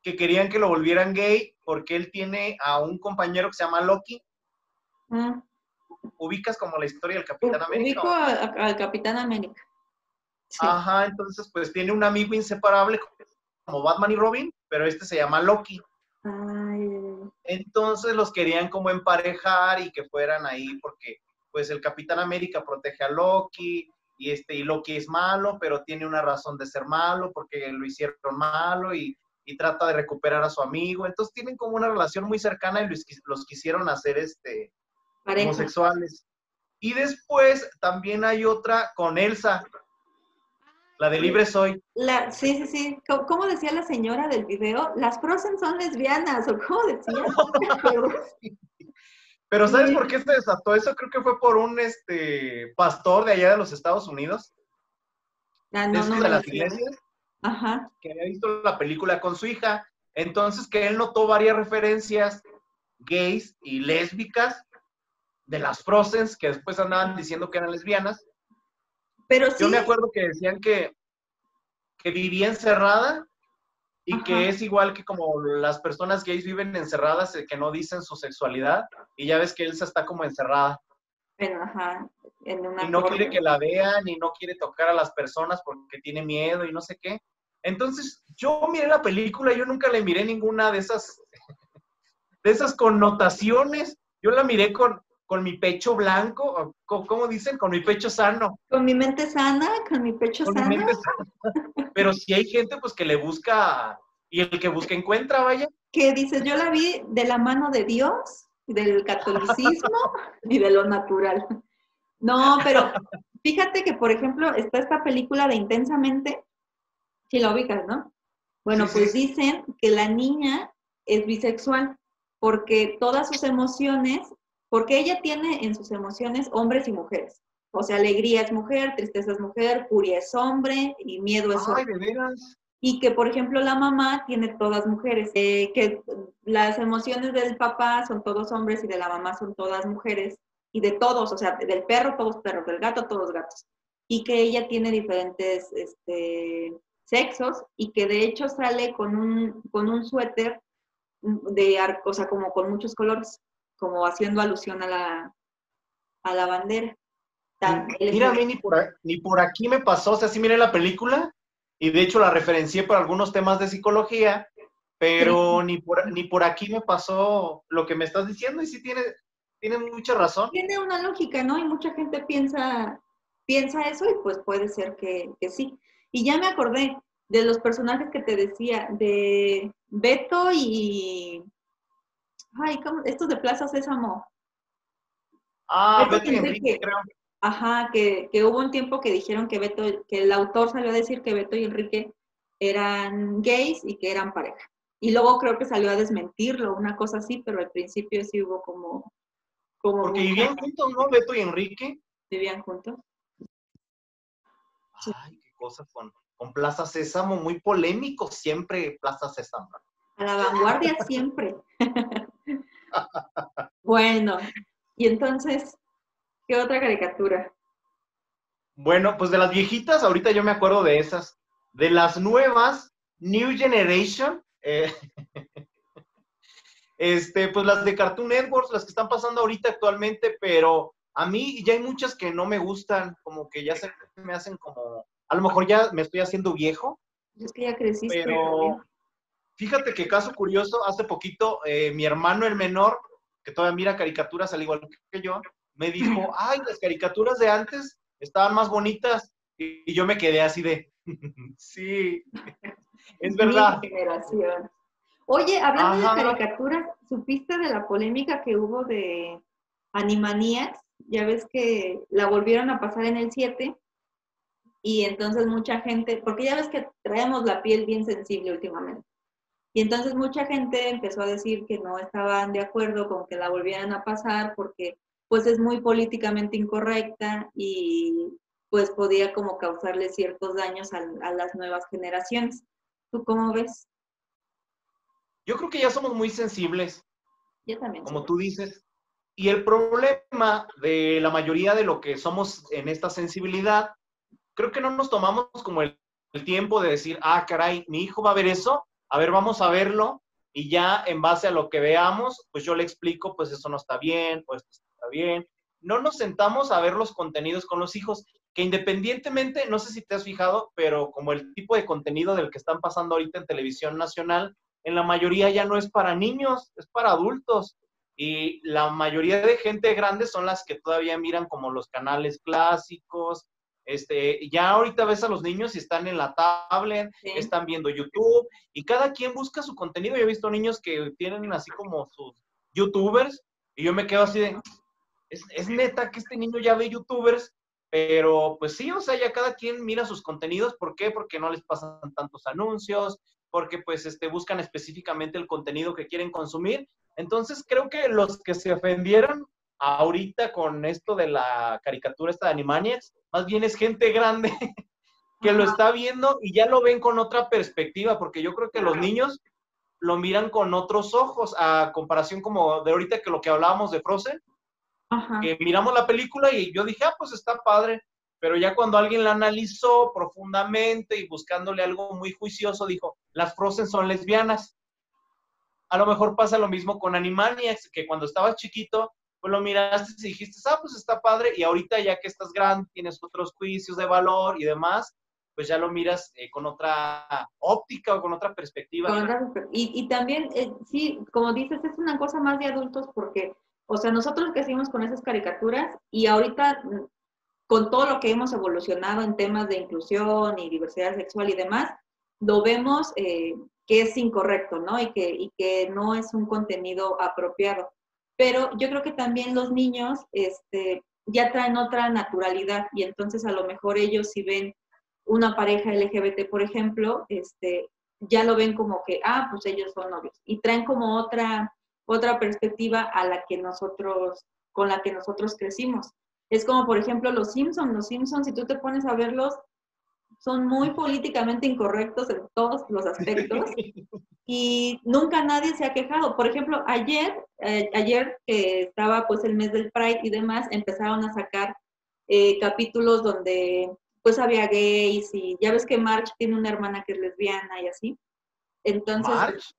que querían que lo volvieran gay porque él tiene a un compañero que se llama Loki. Mm ubicas como la historia del Capitán América. Ubico al Capitán América. Ajá, entonces pues tiene un amigo inseparable como Batman y Robin, pero este se llama Loki. Entonces los querían como emparejar y que fueran ahí porque pues el Capitán América protege a Loki y este y Loki es malo, pero tiene una razón de ser malo porque lo hicieron malo y, y trata de recuperar a su amigo. Entonces tienen como una relación muy cercana y los, los quisieron hacer este homosexuales. Y después también hay otra con Elsa, la de Libre Soy. La, sí, sí, sí. ¿Cómo, decía la señora del video? Las Frozen son lesbianas, ¿o cómo decía? Pero ¿sabes por qué se desató eso? Creo que fue por un este pastor de allá de los Estados Unidos. Ah, no, no, de las iglesias. Ajá. Que había visto la película con su hija. Entonces que él notó varias referencias gays y lésbicas de las Frozens, que después andaban diciendo que eran lesbianas. Pero Yo me acuerdo que decían que, que vivía encerrada y que es igual que como las personas gays viven encerradas, eh, que no dicen su sexualidad, y ya ves que Elsa está como encerrada. ajá, en una y no quiere que la vean, y no quiere tocar a las personas porque tiene miedo y no sé qué. Entonces, yo miré la película, yo nunca le miré ninguna de esas, de esas connotaciones. Yo la miré con, con mi pecho blanco, ¿cómo dicen? Con mi pecho sano. Con mi mente sana, con mi pecho sano. Pero si hay gente pues que le busca y el que busca encuentra, vaya. Que dices, yo la vi de la mano de Dios, del catolicismo y de lo natural. No, pero fíjate que, por ejemplo, está esta película de Intensamente, si la ubicas, ¿no? Bueno, pues dicen que la niña es bisexual porque todas sus emociones porque ella tiene en sus emociones hombres y mujeres. O sea, alegría es mujer, tristeza es mujer, furia es hombre y miedo es hombre. Ay, ¿de veras? Y que, por ejemplo, la mamá tiene todas mujeres, eh, que las emociones del papá son todos hombres y de la mamá son todas mujeres, y de todos, o sea, del perro todos perros, del gato todos gatos. Y que ella tiene diferentes este, sexos y que de hecho sale con un, con un suéter de, o sea, como con muchos colores como haciendo alusión a la, a la bandera. Mira, a mí ni por, ni por aquí me pasó, o sea, sí miré la película y de hecho la referencié por algunos temas de psicología, pero ni, por, ni por aquí me pasó lo que me estás diciendo y sí tiene, tiene mucha razón. Tiene una lógica, ¿no? Y mucha gente piensa, piensa eso y pues puede ser que, que sí. Y ya me acordé de los personajes que te decía, de Beto y ay, ¿cómo? Estos de Plaza Sésamo. Ah, Beto, y Enrique, creo. Ajá, que, hubo un tiempo que dijeron que Beto, que el autor salió a decir que Beto y Enrique eran gays y que eran pareja. Y luego creo que salió a desmentirlo, una cosa así, pero al principio sí hubo como... como Porque vivían juntos, ¿no? Beto y Enrique. Vivían juntos. Ay, qué cosas con, con Plaza Sésamo, muy polémico siempre Plaza Sésamo. A la vanguardia siempre. bueno, y entonces, ¿qué otra caricatura? Bueno, pues de las viejitas, ahorita yo me acuerdo de esas. De las nuevas, New Generation, eh, este, pues las de Cartoon Network, las que están pasando ahorita actualmente, pero a mí ya hay muchas que no me gustan, como que ya se me hacen como, a lo mejor ya me estoy haciendo viejo. Es que ya creciste. Pero fíjate que caso curioso, hace poquito eh, mi hermano el menor, que todavía mira caricaturas al igual que yo, me dijo, ay, las caricaturas de antes estaban más bonitas. Y yo me quedé así de, sí, es verdad. generación. Oye, hablando de caricaturas, ¿supiste de la polémica que hubo de Animaniacs? Ya ves que la volvieron a pasar en el 7 y entonces mucha gente, porque ya ves que traemos la piel bien sensible últimamente. Y entonces mucha gente empezó a decir que no estaban de acuerdo con que la volvieran a pasar porque pues es muy políticamente incorrecta y pues podía como causarle ciertos daños a, las nuevas generaciones. ¿Tú cómo ves? Yo creo que ya somos muy sensibles. Yo también. Como tú dices. Y el problema de la mayoría de lo que somos en esta sensibilidad, creo que no nos tomamos como el, el tiempo de decir, ah, caray, mi hijo va a ver eso, a ver, vamos a verlo, y ya en base a lo que veamos, pues yo le explico, pues eso no está bien, pues está bien. No nos sentamos a ver los contenidos con los hijos, que independientemente, no sé si te has fijado, pero como el tipo de contenido del que están pasando ahorita en televisión nacional, en la mayoría ya no es para niños, es para adultos. Y la mayoría de gente grande son las que todavía miran como los canales clásicos. Este, ya ahorita ves a los niños y están en la tablet, están viendo YouTube y cada quien busca su contenido. Yo he visto niños que tienen así como sus youtubers y yo me quedo así de, es, neta que este niño ya ve youtubers, pero pues sí, o sea, ya cada quien mira sus contenidos. ¿Por qué? Porque no les pasan tantos anuncios, porque pues este, buscan específicamente el contenido que quieren consumir. Entonces creo que los que se ofendieron ahorita con esto de la caricatura esta de Animaniacs, más bien es gente grande que lo está viendo y ya lo ven con otra perspectiva, porque yo creo que los niños lo miran con otros ojos, a comparación como de ahorita que lo que hablábamos de Frozen, que miramos la película y yo dije, ah, pues está padre, pero ya cuando alguien la analizó profundamente y buscándole algo muy juicioso, dijo, las Frozen son lesbianas. A lo mejor pasa lo mismo con Animaniacs, que cuando estabas chiquito, pues lo miraste y dijiste, ah, pues está padre, y ahorita ya que estás grande, tienes otros juicios de valor y demás, pues ya lo miras eh, con otra óptica o con otra perspectiva. y, también, eh, sí, como dices, es una cosa más de adultos porque o sea, nosotros crecimos con esas caricaturas y ahorita mm, con todo lo que hemos evolucionado en temas de inclusión y diversidad sexual y demás, lo vemos eh, que es incorrecto, ¿no? Y que, y que no es un contenido apropiado. Pero yo creo que también los niños este, ya traen otra naturalidad y entonces a lo mejor ellos si ven una pareja LGBT, por ejemplo, este, ya lo ven como que, ah, pues ellos son novios y traen como otra, otra perspectiva a la que nosotros, con la que nosotros crecimos. Es como, por ejemplo, los Simpsons. Los Simpsons, si tú te pones a verlos, son muy políticamente incorrectos en todos los aspectos y nunca nadie se ha quejado. Por ejemplo, ayer, eh, ayer que estaba pues el mes del Pride y demás, empezaron a sacar eh, capítulos donde pues había gays y ya ves que March tiene una hermana que es lesbiana y así. Entonces,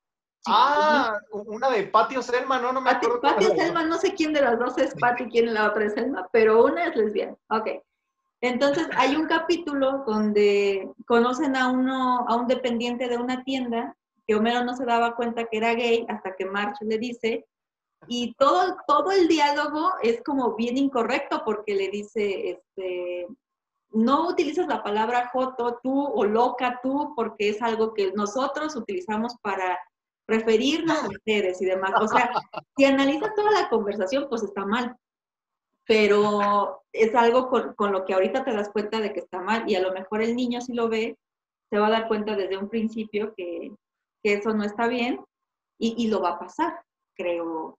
ah, una de Patio Selma, no, no me acuerdo. Patio Selma, no sé quién de las dos es Patio y quién la otra es Selma, pero una es lesbiana. Ok. Entonces, hay un capítulo donde conocen a uno, a un dependiente de una tienda, que Homero no se daba cuenta que era gay hasta que March le dice, y todo, todo el diálogo es como bien incorrecto porque le dice, este, no utilizas la palabra joto tú o loca tú porque es algo que nosotros utilizamos para referirnos a ustedes y demás. O sea, si analizas toda la conversación, pues está mal. Pero es algo con, lo que ahorita te das cuenta de que está mal y a lo mejor el niño si lo ve, se va a dar cuenta desde un principio que, eso no está bien y, y, lo va a pasar, creo,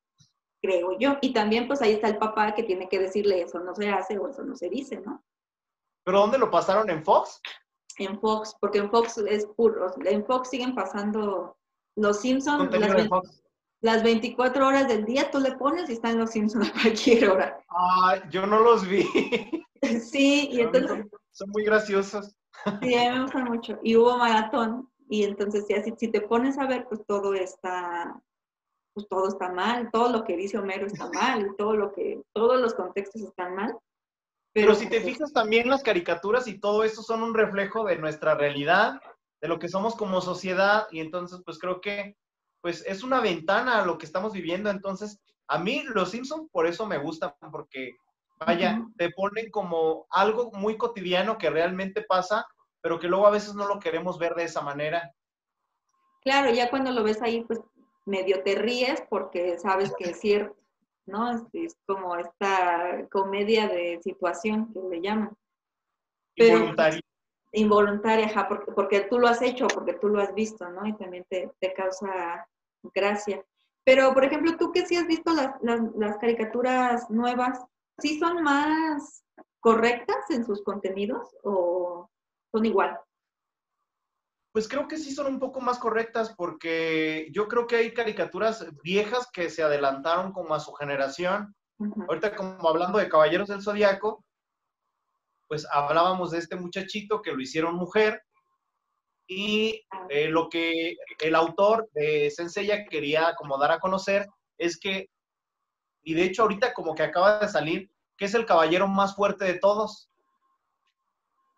creo yo. Y también pues ahí está el papá que tiene que decirle eso no se hace o eso no se dice, ¿no? ¿Pero dónde lo pasaron? ¿En Fox? En Fox, porque en Fox es puro, en Fox siguen pasando los Simpsons, las, 24 horas del día tú le pones y están los Simpsons a cualquier hora. Ah, yo no los vi. Sí, y entonces... Son muy graciosos. Sí, a mí me gustan mucho. Y hubo maratón, y entonces ya si, si te pones a ver, pues todo está, pues todo está mal, todo lo que dice Homero está mal, todo lo que, todos los contextos están mal. Pero, si te fijas también las caricaturas y todo eso son un reflejo de nuestra realidad, de lo que somos como sociedad, y entonces pues creo que pues es una ventana a lo que estamos viviendo. Entonces, a mí los Simpsons por eso me gustan, porque vaya, te ponen como algo muy cotidiano que realmente pasa, pero que luego a veces no lo queremos ver de esa manera. Claro, ya cuando lo ves ahí, pues medio te ríes porque sabes que es cierto, ¿no? Es, como esta comedia de situación que le llaman. involuntaria. Involuntaria, ajá, porque, porque tú lo has hecho, porque tú lo has visto, ¿no? Y también te, te causa gracia. Pero, por ejemplo, tú que sí has visto las, las, las caricaturas nuevas, ¿sí son más correctas en sus contenidos o son igual? Pues creo que sí son un poco más correctas porque yo creo que hay caricaturas viejas que se adelantaron como a su generación. Ahorita como hablando de Caballeros del Zodiaco, pues hablábamos de este muchachito que lo hicieron mujer y eh, lo que el autor de Senseiya quería como dar a conocer es que, y de hecho ahorita como que acaba de salir, que es el caballero más fuerte de todos.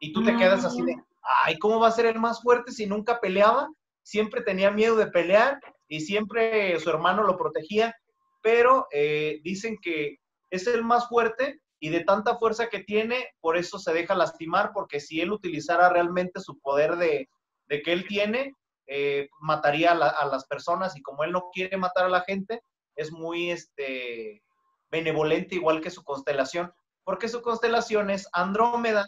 Y tú te quedas así de, ay, ¿cómo va a ser el más fuerte si nunca peleaba? Siempre tenía miedo de pelear y siempre su hermano lo protegía, pero eh, dicen que es el más fuerte y de tanta fuerza que tiene, por eso se deja lastimar, porque si él utilizara realmente su poder de, que él tiene, eh, mataría a, las personas y como él no quiere matar a la gente, es muy este, benevolente igual que su constelación, porque su constelación es Andrómeda,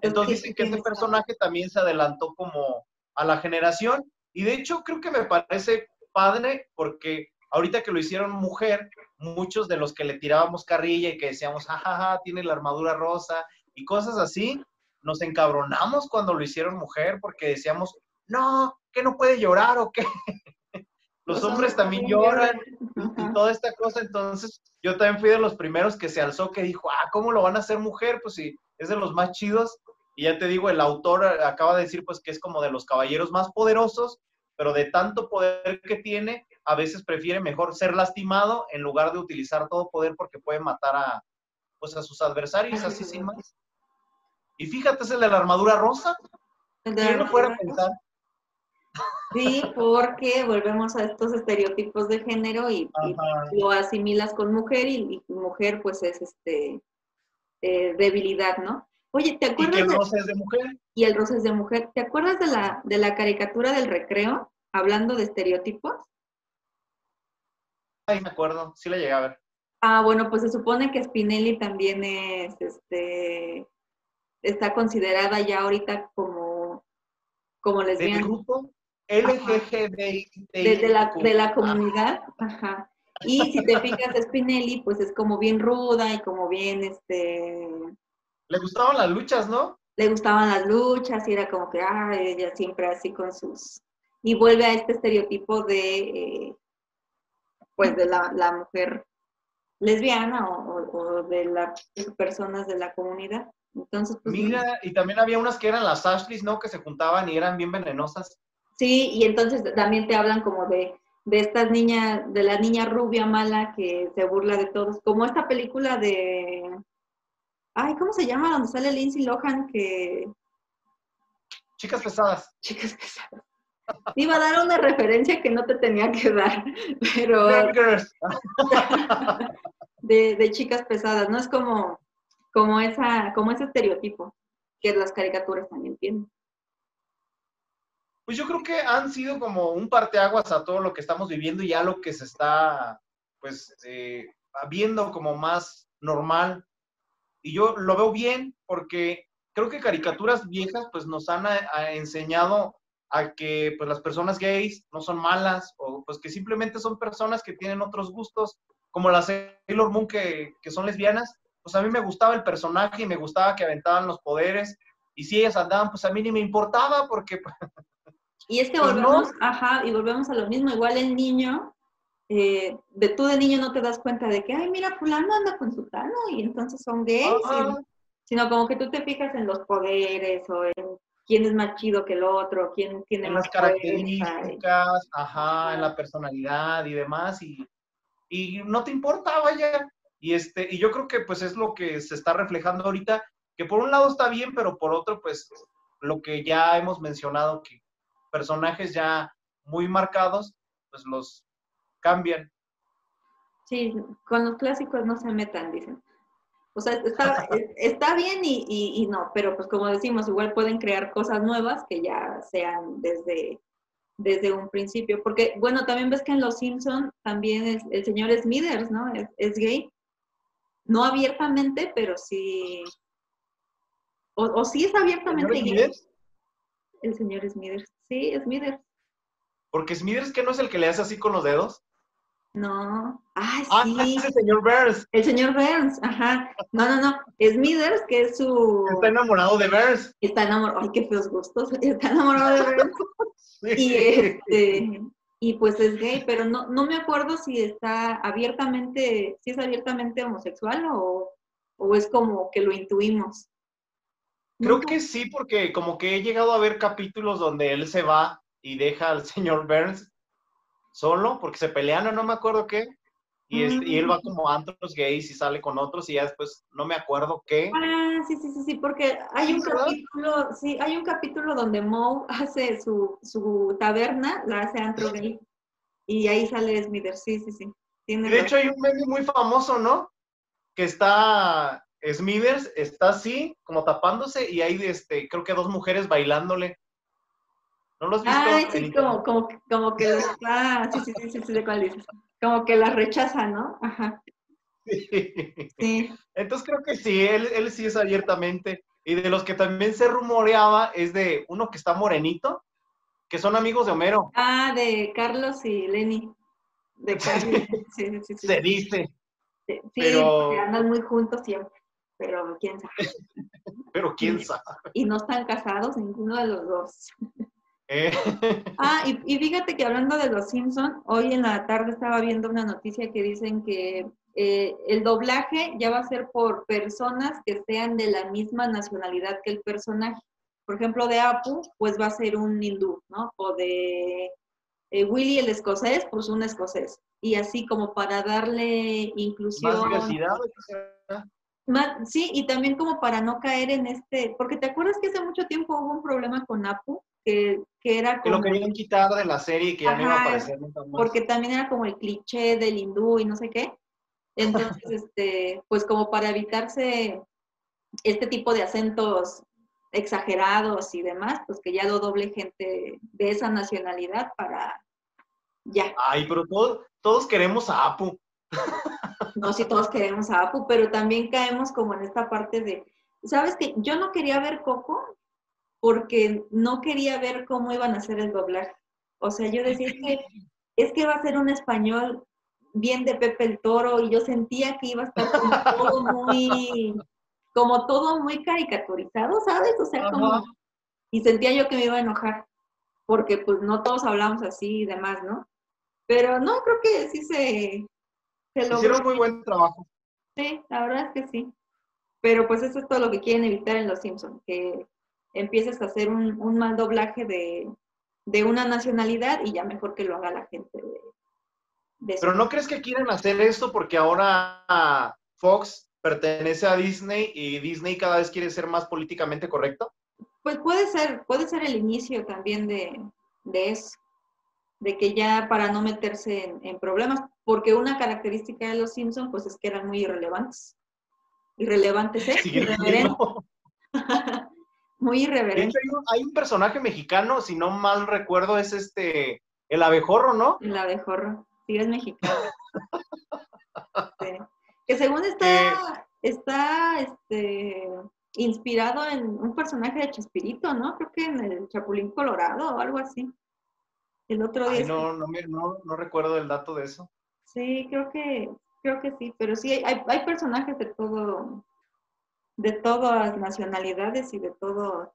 entonces dicen que este personaje también se adelantó como a la generación y de hecho creo que me parece padre porque ahorita que lo hicieron mujer, muchos de los que le tirábamos carrilla y que decíamos, jajaja, tiene la armadura rosa y cosas así, nos encabronamos cuando lo hicieron mujer porque decíamos, no, que no puede llorar o qué. los hombres también lloran y toda esta cosa. Entonces, yo también fui de los primeros que se alzó, que dijo, ah, ¿cómo lo van a hacer mujer? Pues sí, es de los más chidos. Y ya te digo, el autor acaba de decir pues que es como de los caballeros más poderosos, pero de tanto poder que tiene, a veces prefiere mejor ser lastimado en lugar de utilizar todo poder porque puede matar a, pues, a sus adversarios, así sin más. Y fíjate, es el de la armadura rosa. ¿Quién lo fuera a pensar? Sí, porque volvemos a estos estereotipos de género y, lo asimilas con mujer y, y, mujer pues es este eh, debilidad, ¿no? Oye, ¿te acuerdas? Y el rosa es de mujer. Y el rosa es de mujer. ¿Te acuerdas de la, de la caricatura del recreo, hablando de estereotipos? Ay, me acuerdo, sí la llegué a ver. Ah, bueno, pues se supone que Spinelli también es, este, está considerada ya ahorita como, como lesbiana. ¿Del grupo? LGGBI. De, la, de la comunidad, ajá. Y si te fijas, Spinelli, pues es como bien ruda y como bien, este... Le gustaban las luchas, ¿no? Le gustaban las luchas y era como que, ah, ella siempre así con sus... Y vuelve a este estereotipo de, eh, pues, de la, mujer lesbiana o, de las personas de la comunidad. Entonces, pues, Mira, y también había unas que eran las Ashleys, ¿no? Que se juntaban y eran bien venenosas. Sí, y entonces también te hablan como de de estas niñas, de la niña rubia mala que se burla de todos, como esta película de, ay, ¿cómo se llama? Donde sale Lindsay Lohan que... Chicas pesadas. Chicas pesadas. Iba a dar una referencia que no te tenía que dar, pero... de, de chicas pesadas, ¿no? Es como, como, esa, como ese estereotipo que las caricaturas también tienen. Pues yo creo que han sido como un parteaguas a todo lo que estamos viviendo y ya lo que se está, pues, eh, viendo como más normal. Y yo lo veo bien porque creo que caricaturas viejas, pues, nos han enseñado a que, pues, las personas gays no son malas o, pues, que simplemente son personas que tienen otros gustos, como las Sailor Moon que, que son lesbianas. Pues a mí me gustaba el personaje y me gustaba que aventaban los poderes. Y si ellas andaban, pues a mí ni me importaba porque Y es que volvemos, ajá, y volvemos a lo mismo, igual el niño, eh, de tú de niño no te das cuenta de que, ay, mira, fulano anda con sultano y entonces son gays, sino como que tú te fijas en los poderes o en quién es más chido que el otro, quién tiene en más las características, ajá, en la personalidad y demás, y, y no te importa, vaya. Y, este, y yo creo que pues es lo que se está reflejando ahorita, que por un lado está bien, pero por otro pues lo que ya hemos mencionado, que personajes ya muy marcados, pues los cambian. Sí, con los clásicos no se metan, dicen. O sea, está, está bien y, y, no, pero pues como decimos, igual pueden crear cosas nuevas que ya sean desde, desde un principio. Porque, bueno, también ves que en Los Simpson también es, el señor Smithers, ¿no? Es, es gay. No abiertamente, pero sí. O, o sí es abiertamente ¿El gay. El señor Smithers. Sí, Smithers. Porque Smithers, ¿qué no es el que le hace así con los dedos? No. Ah, Ah, sí. es el señor Burns. El señor Burns, ajá. No, no, no. Smithers, que es su. Está enamorado de Burns. Está enamorado. Ay, qué feos gustos. Está enamorado de Burns. Sí. Y este. Y pues es gay, pero no, no me acuerdo si está abiertamente, si es abiertamente homosexual o, o es como que lo intuimos. Creo que sí, porque como que he llegado a ver capítulos donde él se va y deja al señor Burns solo, porque se pelean o no me acuerdo qué, y, este- y él va como a antros gays y sale con otros y ya después no me acuerdo qué. Ah, sí, sí, sí, sí, porque hay un capítulo, sí, hay un capítulo donde Moe hace su, su taberna, la hace antro gay, y ahí sale Smithers, sí, sí, sí. Tiene de hecho hay un meme muy famoso, ¿no? Que está Smithers, está así, como tapándose, y hay este, creo que dos mujeres bailándole. ¿No los has visto? Ay, sí, como, como, que- como que ah, sí, sí, sí, sí, sí, de cuál dices. Como que las rechaza, ¿no? Ajá, sí. Entonces creo que sí, él, él sí es abiertamente. Y de los que también se rumoreaba es de uno que está morenito, que son amigos de Homero. Ah, de Carlos y Lenny. De Carlos. Sí, sí, sí. Se dice, Sí, sí, pero- porque andan muy juntos siempre, pero quién sabe. pero quién sabe. Y no están casados ninguno de los dos. Eh, Ah, y, y fíjate que hablando de los Simpson, hoy en la tarde estaba viendo una noticia que dicen que eh, el doblaje ya va a ser por personas que sean de la misma nacionalidad que el personaje. Por ejemplo, de Apu, pues va a ser un hindú, ¿no? O de eh, Willy el escocés, pues un escocés. Y así como para darle inclusión. más diversidad. Ma- Sí, y también como para no caer en este, porque te acuerdas que hace mucho tiempo hubo un problema con Apu, que, que era Que lo como, querían quitar de la serie y que ya no iba a aparecer nunca más. porque también era como el cliché del hindú y no sé qué. Entonces, este, pues como para evitarse este tipo de acentos exagerados y demás, pues que ya lo doble gente de esa nacionalidad para ya. Ay, pero todos, todos queremos a Apu. No si todos queremos a Apu, pero también caemos como en esta parte de, ¿sabes que Yo no quería ver Coco porque no quería ver cómo iban a hacer el doblaje. O sea, yo decía, es que, es que va a ser un español bien de Pepe el Toro y yo sentía que iba a estar como todo muy, como todo muy caricaturizado, ¿sabes? O sea, como, y sentía yo que me iba a enojar porque pues no todos hablamos así y demás, ¿no? Pero no, creo que sí se, se logró. Hicieron muy buen trabajo. Sí, la verdad es que sí. Pero pues eso es todo lo que quieren evitar en Los Simpsons, que empieces a hacer un, un mal doblaje de, de una nacionalidad y ya mejor que lo haga la gente de, Pero ¿no crees que quieren hacer esto porque ahora Fox pertenece a Disney y Disney cada vez quiere ser más políticamente correcto? Pues puede ser, puede ser el inicio también de, de eso, de que ya para no meterse en, en problemas, porque una característica de Los Simpsons pues es que eran muy irrelevantes. Irrelevantes, ¿eh? Siguen Irreverentes, muy De irreverentes. hecho, hay un, hay un personaje mexicano, si no mal recuerdo, es este, el abejorro, ¿no? La abejorro. Sí, es mexicana. Sí. Que según Eh. está, está este, inspirado en un personaje de Chespirito, ¿no? Creo que en el Chapulín Colorado o algo así. El otro día. Ay, no, no, no, no recuerdo el dato de eso. Sí, creo que, creo que sí, pero sí, hay, hay personajes de todo, de todas nacionalidades y de todo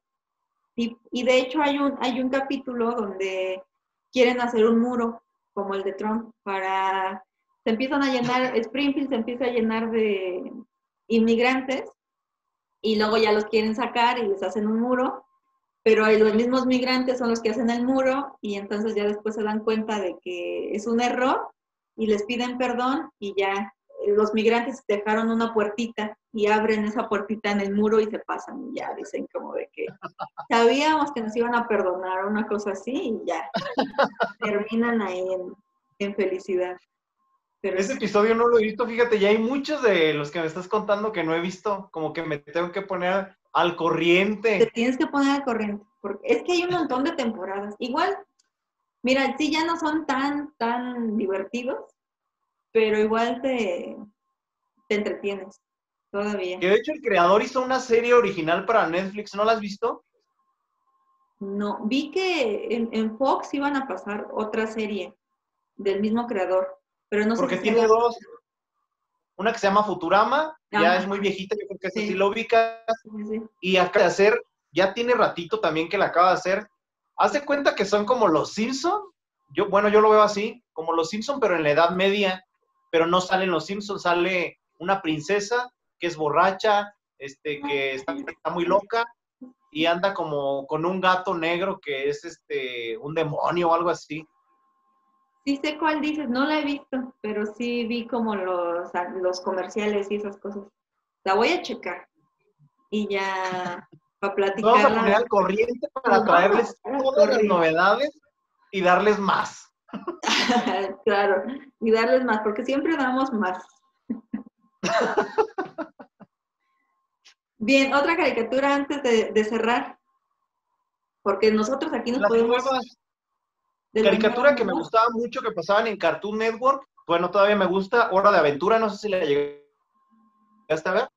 tipo. Y de hecho hay un, hay un capítulo donde quieren hacer un muro como el de Trump, para, se empiezan a llenar, Springfield se empieza a llenar de inmigrantes y luego ya los quieren sacar y les hacen un muro, pero los mismos migrantes son los que hacen el muro y entonces ya después se dan cuenta de que es un error y les piden perdón y ya los migrantes dejaron una puertita y abren esa puertita en el muro y se pasan y ya dicen como de que sabíamos que nos iban a perdonar una cosa así y ya terminan ahí en, felicidad. Pero Ese episodio no lo he visto, fíjate, ya hay muchos de los que me estás contando que no he visto, como que me tengo que poner al corriente. Te tienes que poner al corriente, porque es que hay un montón de temporadas. Igual, mira, sí ya no son tan, tan divertidos, pero igual te, te entretienes todavía. Que de hecho el creador hizo una serie original para Netflix, ¿no la has visto? No, vi que en, Fox iban a pasar otra serie del mismo creador, pero no sé Porque tiene dos. Una que se llama Futurama, ya es muy viejita, yo creo que sí. lo ubicas. y acaba de hacer, ya tiene ratito también que la acaba de hacer. Haz de cuenta que son como los Simpson. Yo, bueno, yo lo veo así, como los Simpson, pero en la Edad Media pero no salen los Simpsons, sale una princesa que es borracha, este, que está, muy loca y anda como con un gato negro que es este un demonio o algo así. Sí sé cuál dices, no la he visto, pero sí vi como los, los comerciales y esas cosas. La voy a checar y ya para platicar. Vamos a poner al corriente para traerles todas las novedades y darles más. claro, y darles más, porque siempre damos más. Bien, otra caricatura antes de, cerrar, porque nosotros aquí nos podemos... caricatura que me gustaba mucho que pasaban en Cartoon Network, bueno, todavía me gusta, Hora de Aventura, no sé si la llegaste a ver.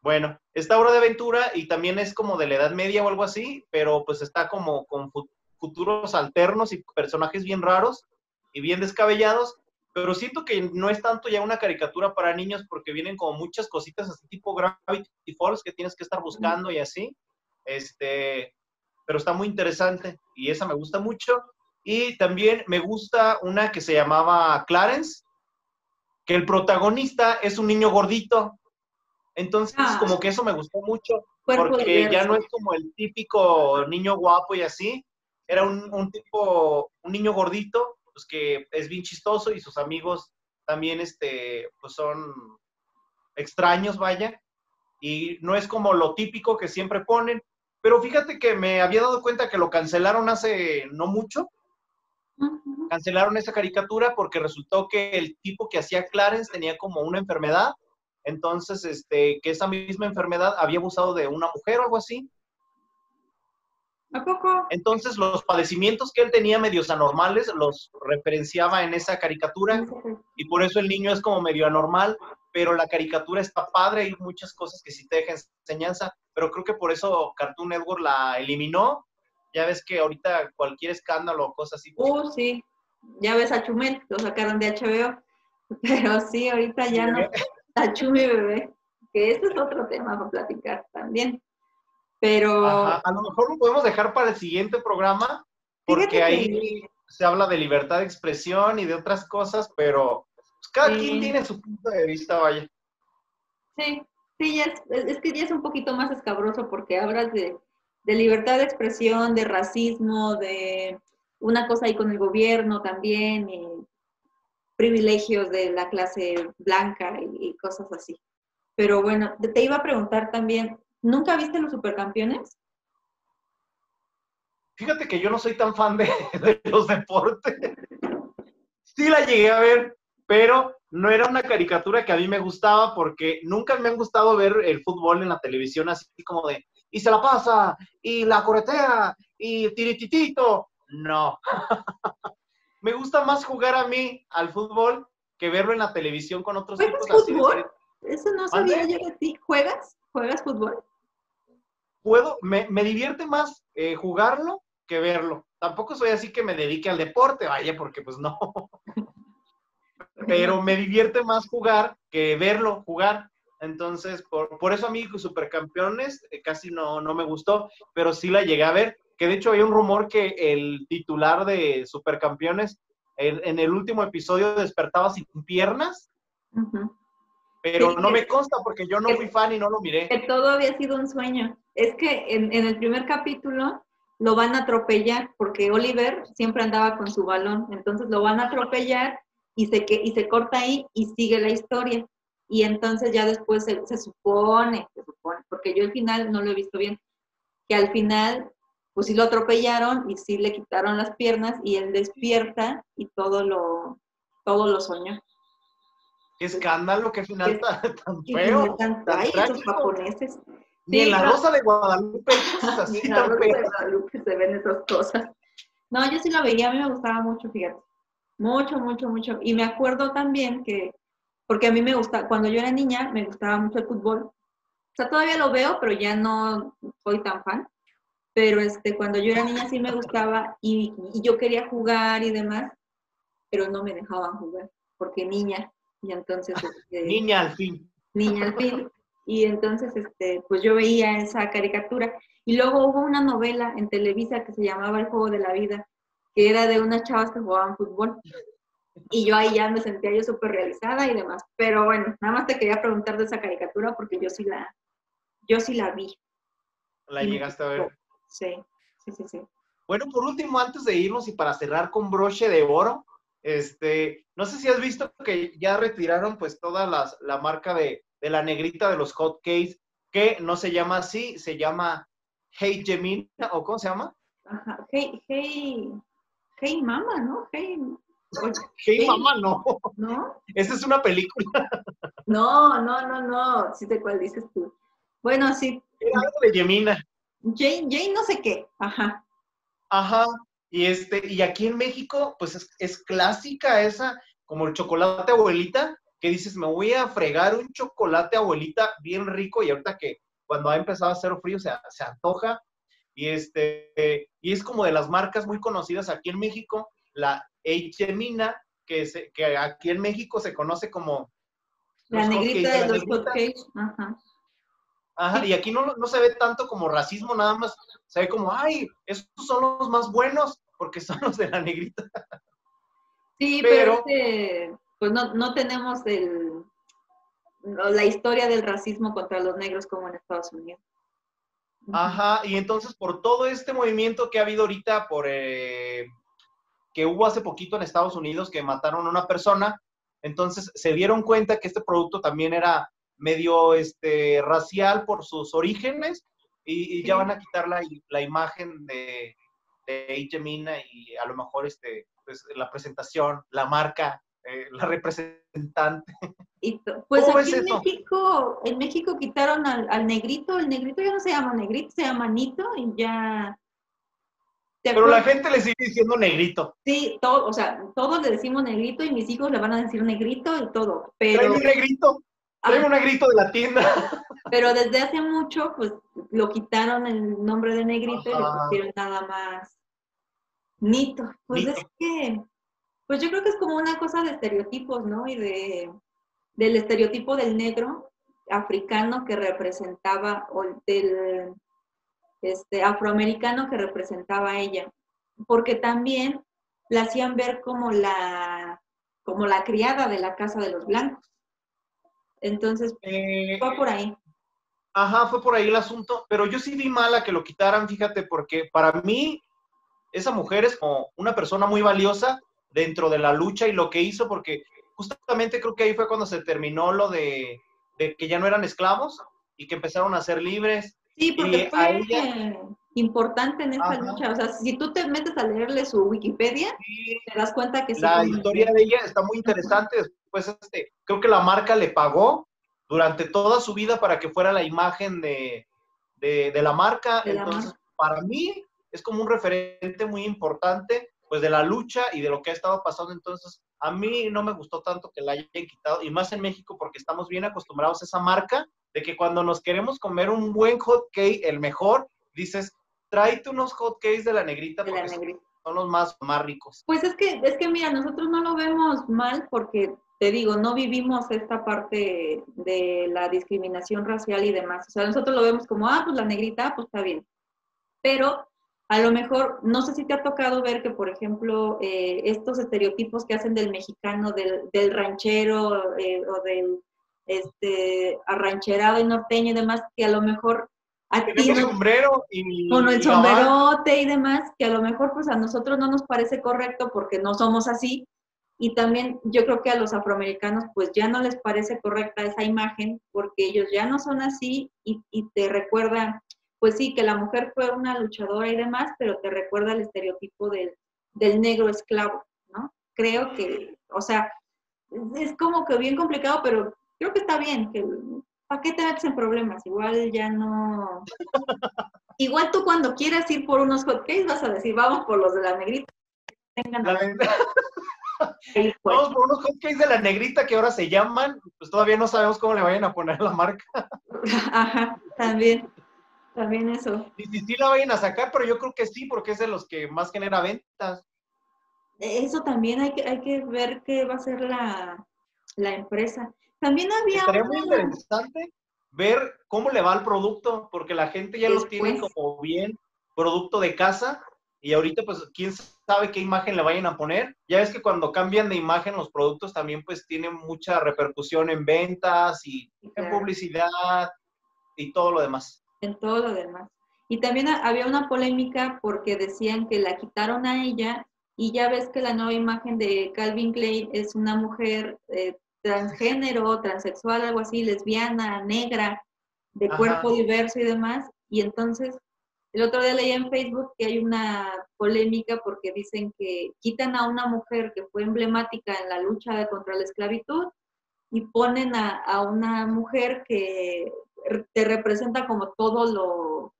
Bueno, esta Hora de Aventura y también es como de la Edad Media o algo así, pero pues está como con futuros alternos y personajes bien raros y bien descabellados, pero siento que no es tanto ya una caricatura para niños porque vienen como muchas cositas así tipo Gravity Falls que tienes que estar buscando y así. Este, pero está muy interesante y esa me gusta mucho. Y también me gusta una que se llamaba Clarence, que el protagonista es un niño gordito. Entonces, ah. como que eso me gustó mucho, porque ya no es como el típico niño guapo y así, era un, tipo, un niño gordito, pues que es bien chistoso y sus amigos también, este, pues son extraños, vaya, y no es como lo típico que siempre ponen, pero fíjate que me había dado cuenta que lo cancelaron hace no mucho, cancelaron esa caricatura porque resultó que el tipo que hacía Clarence tenía como una enfermedad, entonces, este, que esa misma enfermedad había abusado de una mujer o algo así, ¿A poco? Entonces, los padecimientos que él tenía medios anormales los referenciaba en esa caricatura y por eso el niño es como medio anormal, pero la caricatura está padre, hay muchas cosas que sí te dejan enseñanza, pero creo que por eso Cartoon Network la eliminó. Ya ves que ahorita cualquier escándalo o cosas así. Pues, uh, sí. Ya ves a Chumel, lo sacaron de HBO. Pero sí, ahorita ya no. A Chumi bebé. Que ese es otro tema para platicar también. Pero... a lo mejor lo podemos dejar para el siguiente programa, porque ahí se habla de libertad de expresión y de otras cosas, pero pues, cada quien tiene su punto de vista, vaya. Sí, sí, es, es, que ya es un poquito más escabroso porque hablas de, libertad de expresión, de racismo, de una cosa ahí con el gobierno también, y privilegios de la clase blanca y, y cosas así. Pero bueno, te iba a preguntar también, ¿Nunca viste los supercampeones? Fíjate que yo no soy tan fan de, los deportes. Sí la llegué a ver, pero no era una caricatura que a mí me gustaba porque nunca me han gustado ver el fútbol en la televisión así como de, y se la pasa, y la corretea, y tirititito. No. me gusta más jugar a mí al fútbol que verlo en la televisión con otros tipos fútbol? Eso no sabía yo de ti. ¿Juegas? ¿Juegas fútbol? Puedo, me, divierte más eh, jugarlo que verlo. Tampoco soy así que me dedique al deporte, vaya, porque pues no. Pero me divierte más jugar que verlo jugar. Entonces, por, eso a mí Supercampeones eh, casi no, no me gustó, pero sí la llegué a ver. que de hecho hay un rumor que el titular de Supercampeones en, el último episodio despertaba sin piernas. Pero no me consta porque yo no fui fan y no lo miré. Que todo había sido un sueño. Es que en, en, el primer capítulo lo van a atropellar porque Oliver siempre andaba con su balón. Entonces lo van a atropellar y se, y se corta ahí y sigue la historia. Y entonces ya después se, se supone, se supone, porque yo al final no lo he visto bien, que al final pues sí lo atropellaron y sí le quitaron las piernas y él despierta y todo lo, todo lo soñó. Qué escándalo, qué final tan, tan feo. Tan, tan esos japoneses. Ni en la Rosa de Guadalupe, así en la Rosa de Guadalupe se ven esas cosas. No, yo sí lo veía, a mí me gustaba mucho, fíjate. Mucho, mucho, mucho. Y me acuerdo también que, porque a mí me gusta, cuando yo era niña, me gustaba mucho el fútbol. O sea, todavía lo veo, pero ya no soy tan fan pero este, cuando yo era niña sí me gustaba y, yo quería jugar y demás, pero no me dejaban jugar, porque niña, y entonces... Este, niña al fin. Niña al fin. Y entonces, este, pues yo veía esa caricatura. Y luego hubo una novela en Televisa que se llamaba El Juego de la Vida, que era de unas chavas que jugaban fútbol. Y yo ahí ya me sentía yo súper realizada y demás. Pero bueno, nada más te quería preguntar de esa caricatura porque yo sí la, yo sí la vi. La llegaste a ver. Sí, sí, sí, sí. Bueno, por último, antes de irnos y para cerrar con broche de oro, este, no sé si has visto que ya retiraron pues toda las, la marca de, de la negrita de los hot cakes, que no se llama así, se llama Hey Gemina, o ¿cómo se llama? Ajá, Hey, Hey, Hey Mama, ¿no? Hey, hey, Mama, no. ¿No? Esa es una película. No, no, no, no, sí de cuál dices tú. Bueno, sí. Era algo de Gemina. Jane, Jane no sé qué, ajá. Ajá, y este, y aquí en México, pues es, clásica esa, como el chocolate abuelita, que dices, me voy a fregar un chocolate abuelita bien rico, y ahorita que cuando ha empezado a hacer frío se, se antoja, y este, y es como de las marcas muy conocidas aquí en México, la Eichemina, que, se, que aquí en México se conoce como... La negrita de, los hotcakes, ajá. Ajá, y aquí no, no se ve tanto como racismo, nada más se ve como, ay, esos son los más buenos, porque son los de la negrita. Sí, pero, este, pues no, no tenemos el, la historia del racismo contra los negros como en Estados Unidos. Ajá, y entonces por todo este movimiento que ha habido ahorita, por eh, que hubo hace poquito en Estados Unidos que mataron a una persona, entonces se dieron cuenta que este producto también era medio este, racial por sus orígenes y, ya van a quitar la, la imagen de, de y a lo mejor este, pues, la presentación, la marca, eh, la representante. Y pues aquí en México, en México quitaron al, negrito, el negrito ya no se llama negrito, se llama Nito y ya... Pero la gente le sigue diciendo negrito. Sí, todo, o sea, todos le decimos negrito y mis hijos le van a decir negrito y todo, pero... un negrito. Traigo un negrito de la tienda. Pero desde hace mucho, pues lo quitaron el nombre de negrito y le pusieron nada más Nito. Pues es que, pues yo creo que es como una cosa de estereotipos, ¿no? Y de del estereotipo del negro africano que representaba, o del este, afroamericano que representaba a ella. Porque también la hacían ver como la, como la criada de la casa de los blancos. Entonces, eh, fue por ahí. Ajá, fue por ahí el asunto, pero yo sí vi mala que lo quitaran, fíjate, porque para mí esa mujer es como una persona muy valiosa dentro de la lucha y lo que hizo, porque justamente creo que ahí fue cuando se terminó lo de, que ya no eran esclavos y que empezaron a ser libres. Sí, porque fue importante en esta lucha. O sea, si tú te metes a leerle su Wikipedia, te das cuenta que... La historia de ella está muy interesante pues este, creo que la marca le pagó durante toda su vida para que fuera la imagen de, la marca. Entonces, para mí es como un referente muy importante pues de la lucha y de lo que ha estado pasando. Entonces, a mí no me gustó tanto que la hayan quitado, y más en México porque estamos bien acostumbrados a esa marca, de que cuando nos queremos comer un buen hot cake, el mejor, dices, tráete unos hot cakes de la negrita porque son los más, más ricos. Pues es que, es que mira, nosotros no lo vemos mal porque te digo, no vivimos esta parte de la discriminación racial y demás. O sea, nosotros lo vemos como, ah, pues la negrita, pues está bien. Pero a lo mejor, no sé si te ha tocado ver que, por ejemplo, eh, estos estereotipos que hacen del mexicano, del, del ranchero eh, o del este, arrancherado y norteño y demás, que a lo mejor a ti, sombrero y, con el sombrerote y demás, que a lo mejor pues a nosotros no nos parece correcto porque no somos así. Y también yo creo que a los afroamericanos pues ya no les parece correcta esa imagen porque ellos ya no son así y, y te recuerda, pues sí, que la mujer fue una luchadora y demás, pero te recuerda el estereotipo del, del negro esclavo, ¿no? Creo que, o sea, es como que bien complicado, pero creo que está bien, que ¿para qué te metes en problemas? Igual ya no... Igual tú cuando quieras ir por unos hotcakes vas a decir, vamos por los de la negrita. Vamos por unos hotcakes de la negrita que ahora se llaman, pues todavía no sabemos cómo le vayan a poner la marca. Ajá, también, también eso. Y si sí la vayan a sacar, pero yo creo que sí, porque es de los que más genera ventas. Eso también hay que, hay que ver qué va a ser la, la empresa. También había. Estaría muy interesante ver cómo le va al producto, porque la gente ya lo tiene como bien producto de casa y ahorita pues quién sabe qué imagen le vayan a poner. Ya ves que cuando cambian de imagen los productos también pues tienen mucha repercusión en ventas y en publicidad y todo lo demás. En todo lo demás. Y también había una polémica porque decían que la quitaron a ella y ya ves que la nueva imagen de Calvin Klein es una mujer eh, transgénero, transexual, algo así, lesbiana, negra, de cuerpo diverso y demás. Y entonces, el otro día leí en Facebook que hay una polémica porque dicen que quitan a una mujer que fue emblemática en la lucha contra la esclavitud y ponen a, a una mujer que te representa como todo lo,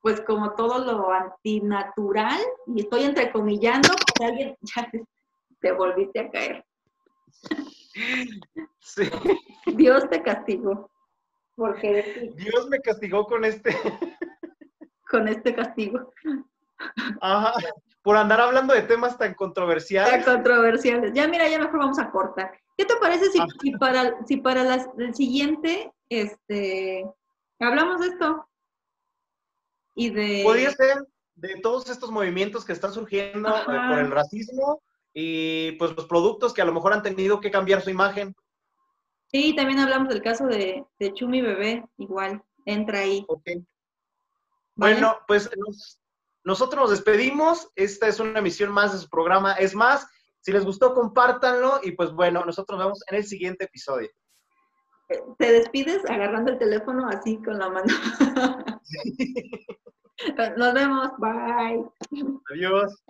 pues como todo lo antinatural, y estoy entrecomillando porque alguien ya te volviste a caer. Sí. Dios te castigó. Porque Dios me castigó con este. Con este castigo. Ajá. Por andar hablando de temas tan controversiales. Tan controversiales. Ya mira, ya mejor vamos a cortar. ¿Qué te parece si, ah. para, si para las, el siguiente, este, hablamos de esto? Y de... Podría ser de todos estos movimientos que están surgiendo eh, por el racismo, y pues los productos que a lo mejor han tenido que cambiar su imagen. Sí, también hablamos del caso de, de Chumi Bebé, igual, entra ahí. Bueno, pues nosotros nos despedimos. Esta es una emisión más de su programa. Es más, si les gustó, compártanlo y pues bueno, nosotros nos vemos en el siguiente episodio. Te despides agarrando el teléfono así con la mano. Nos vemos. Bye. Adiós.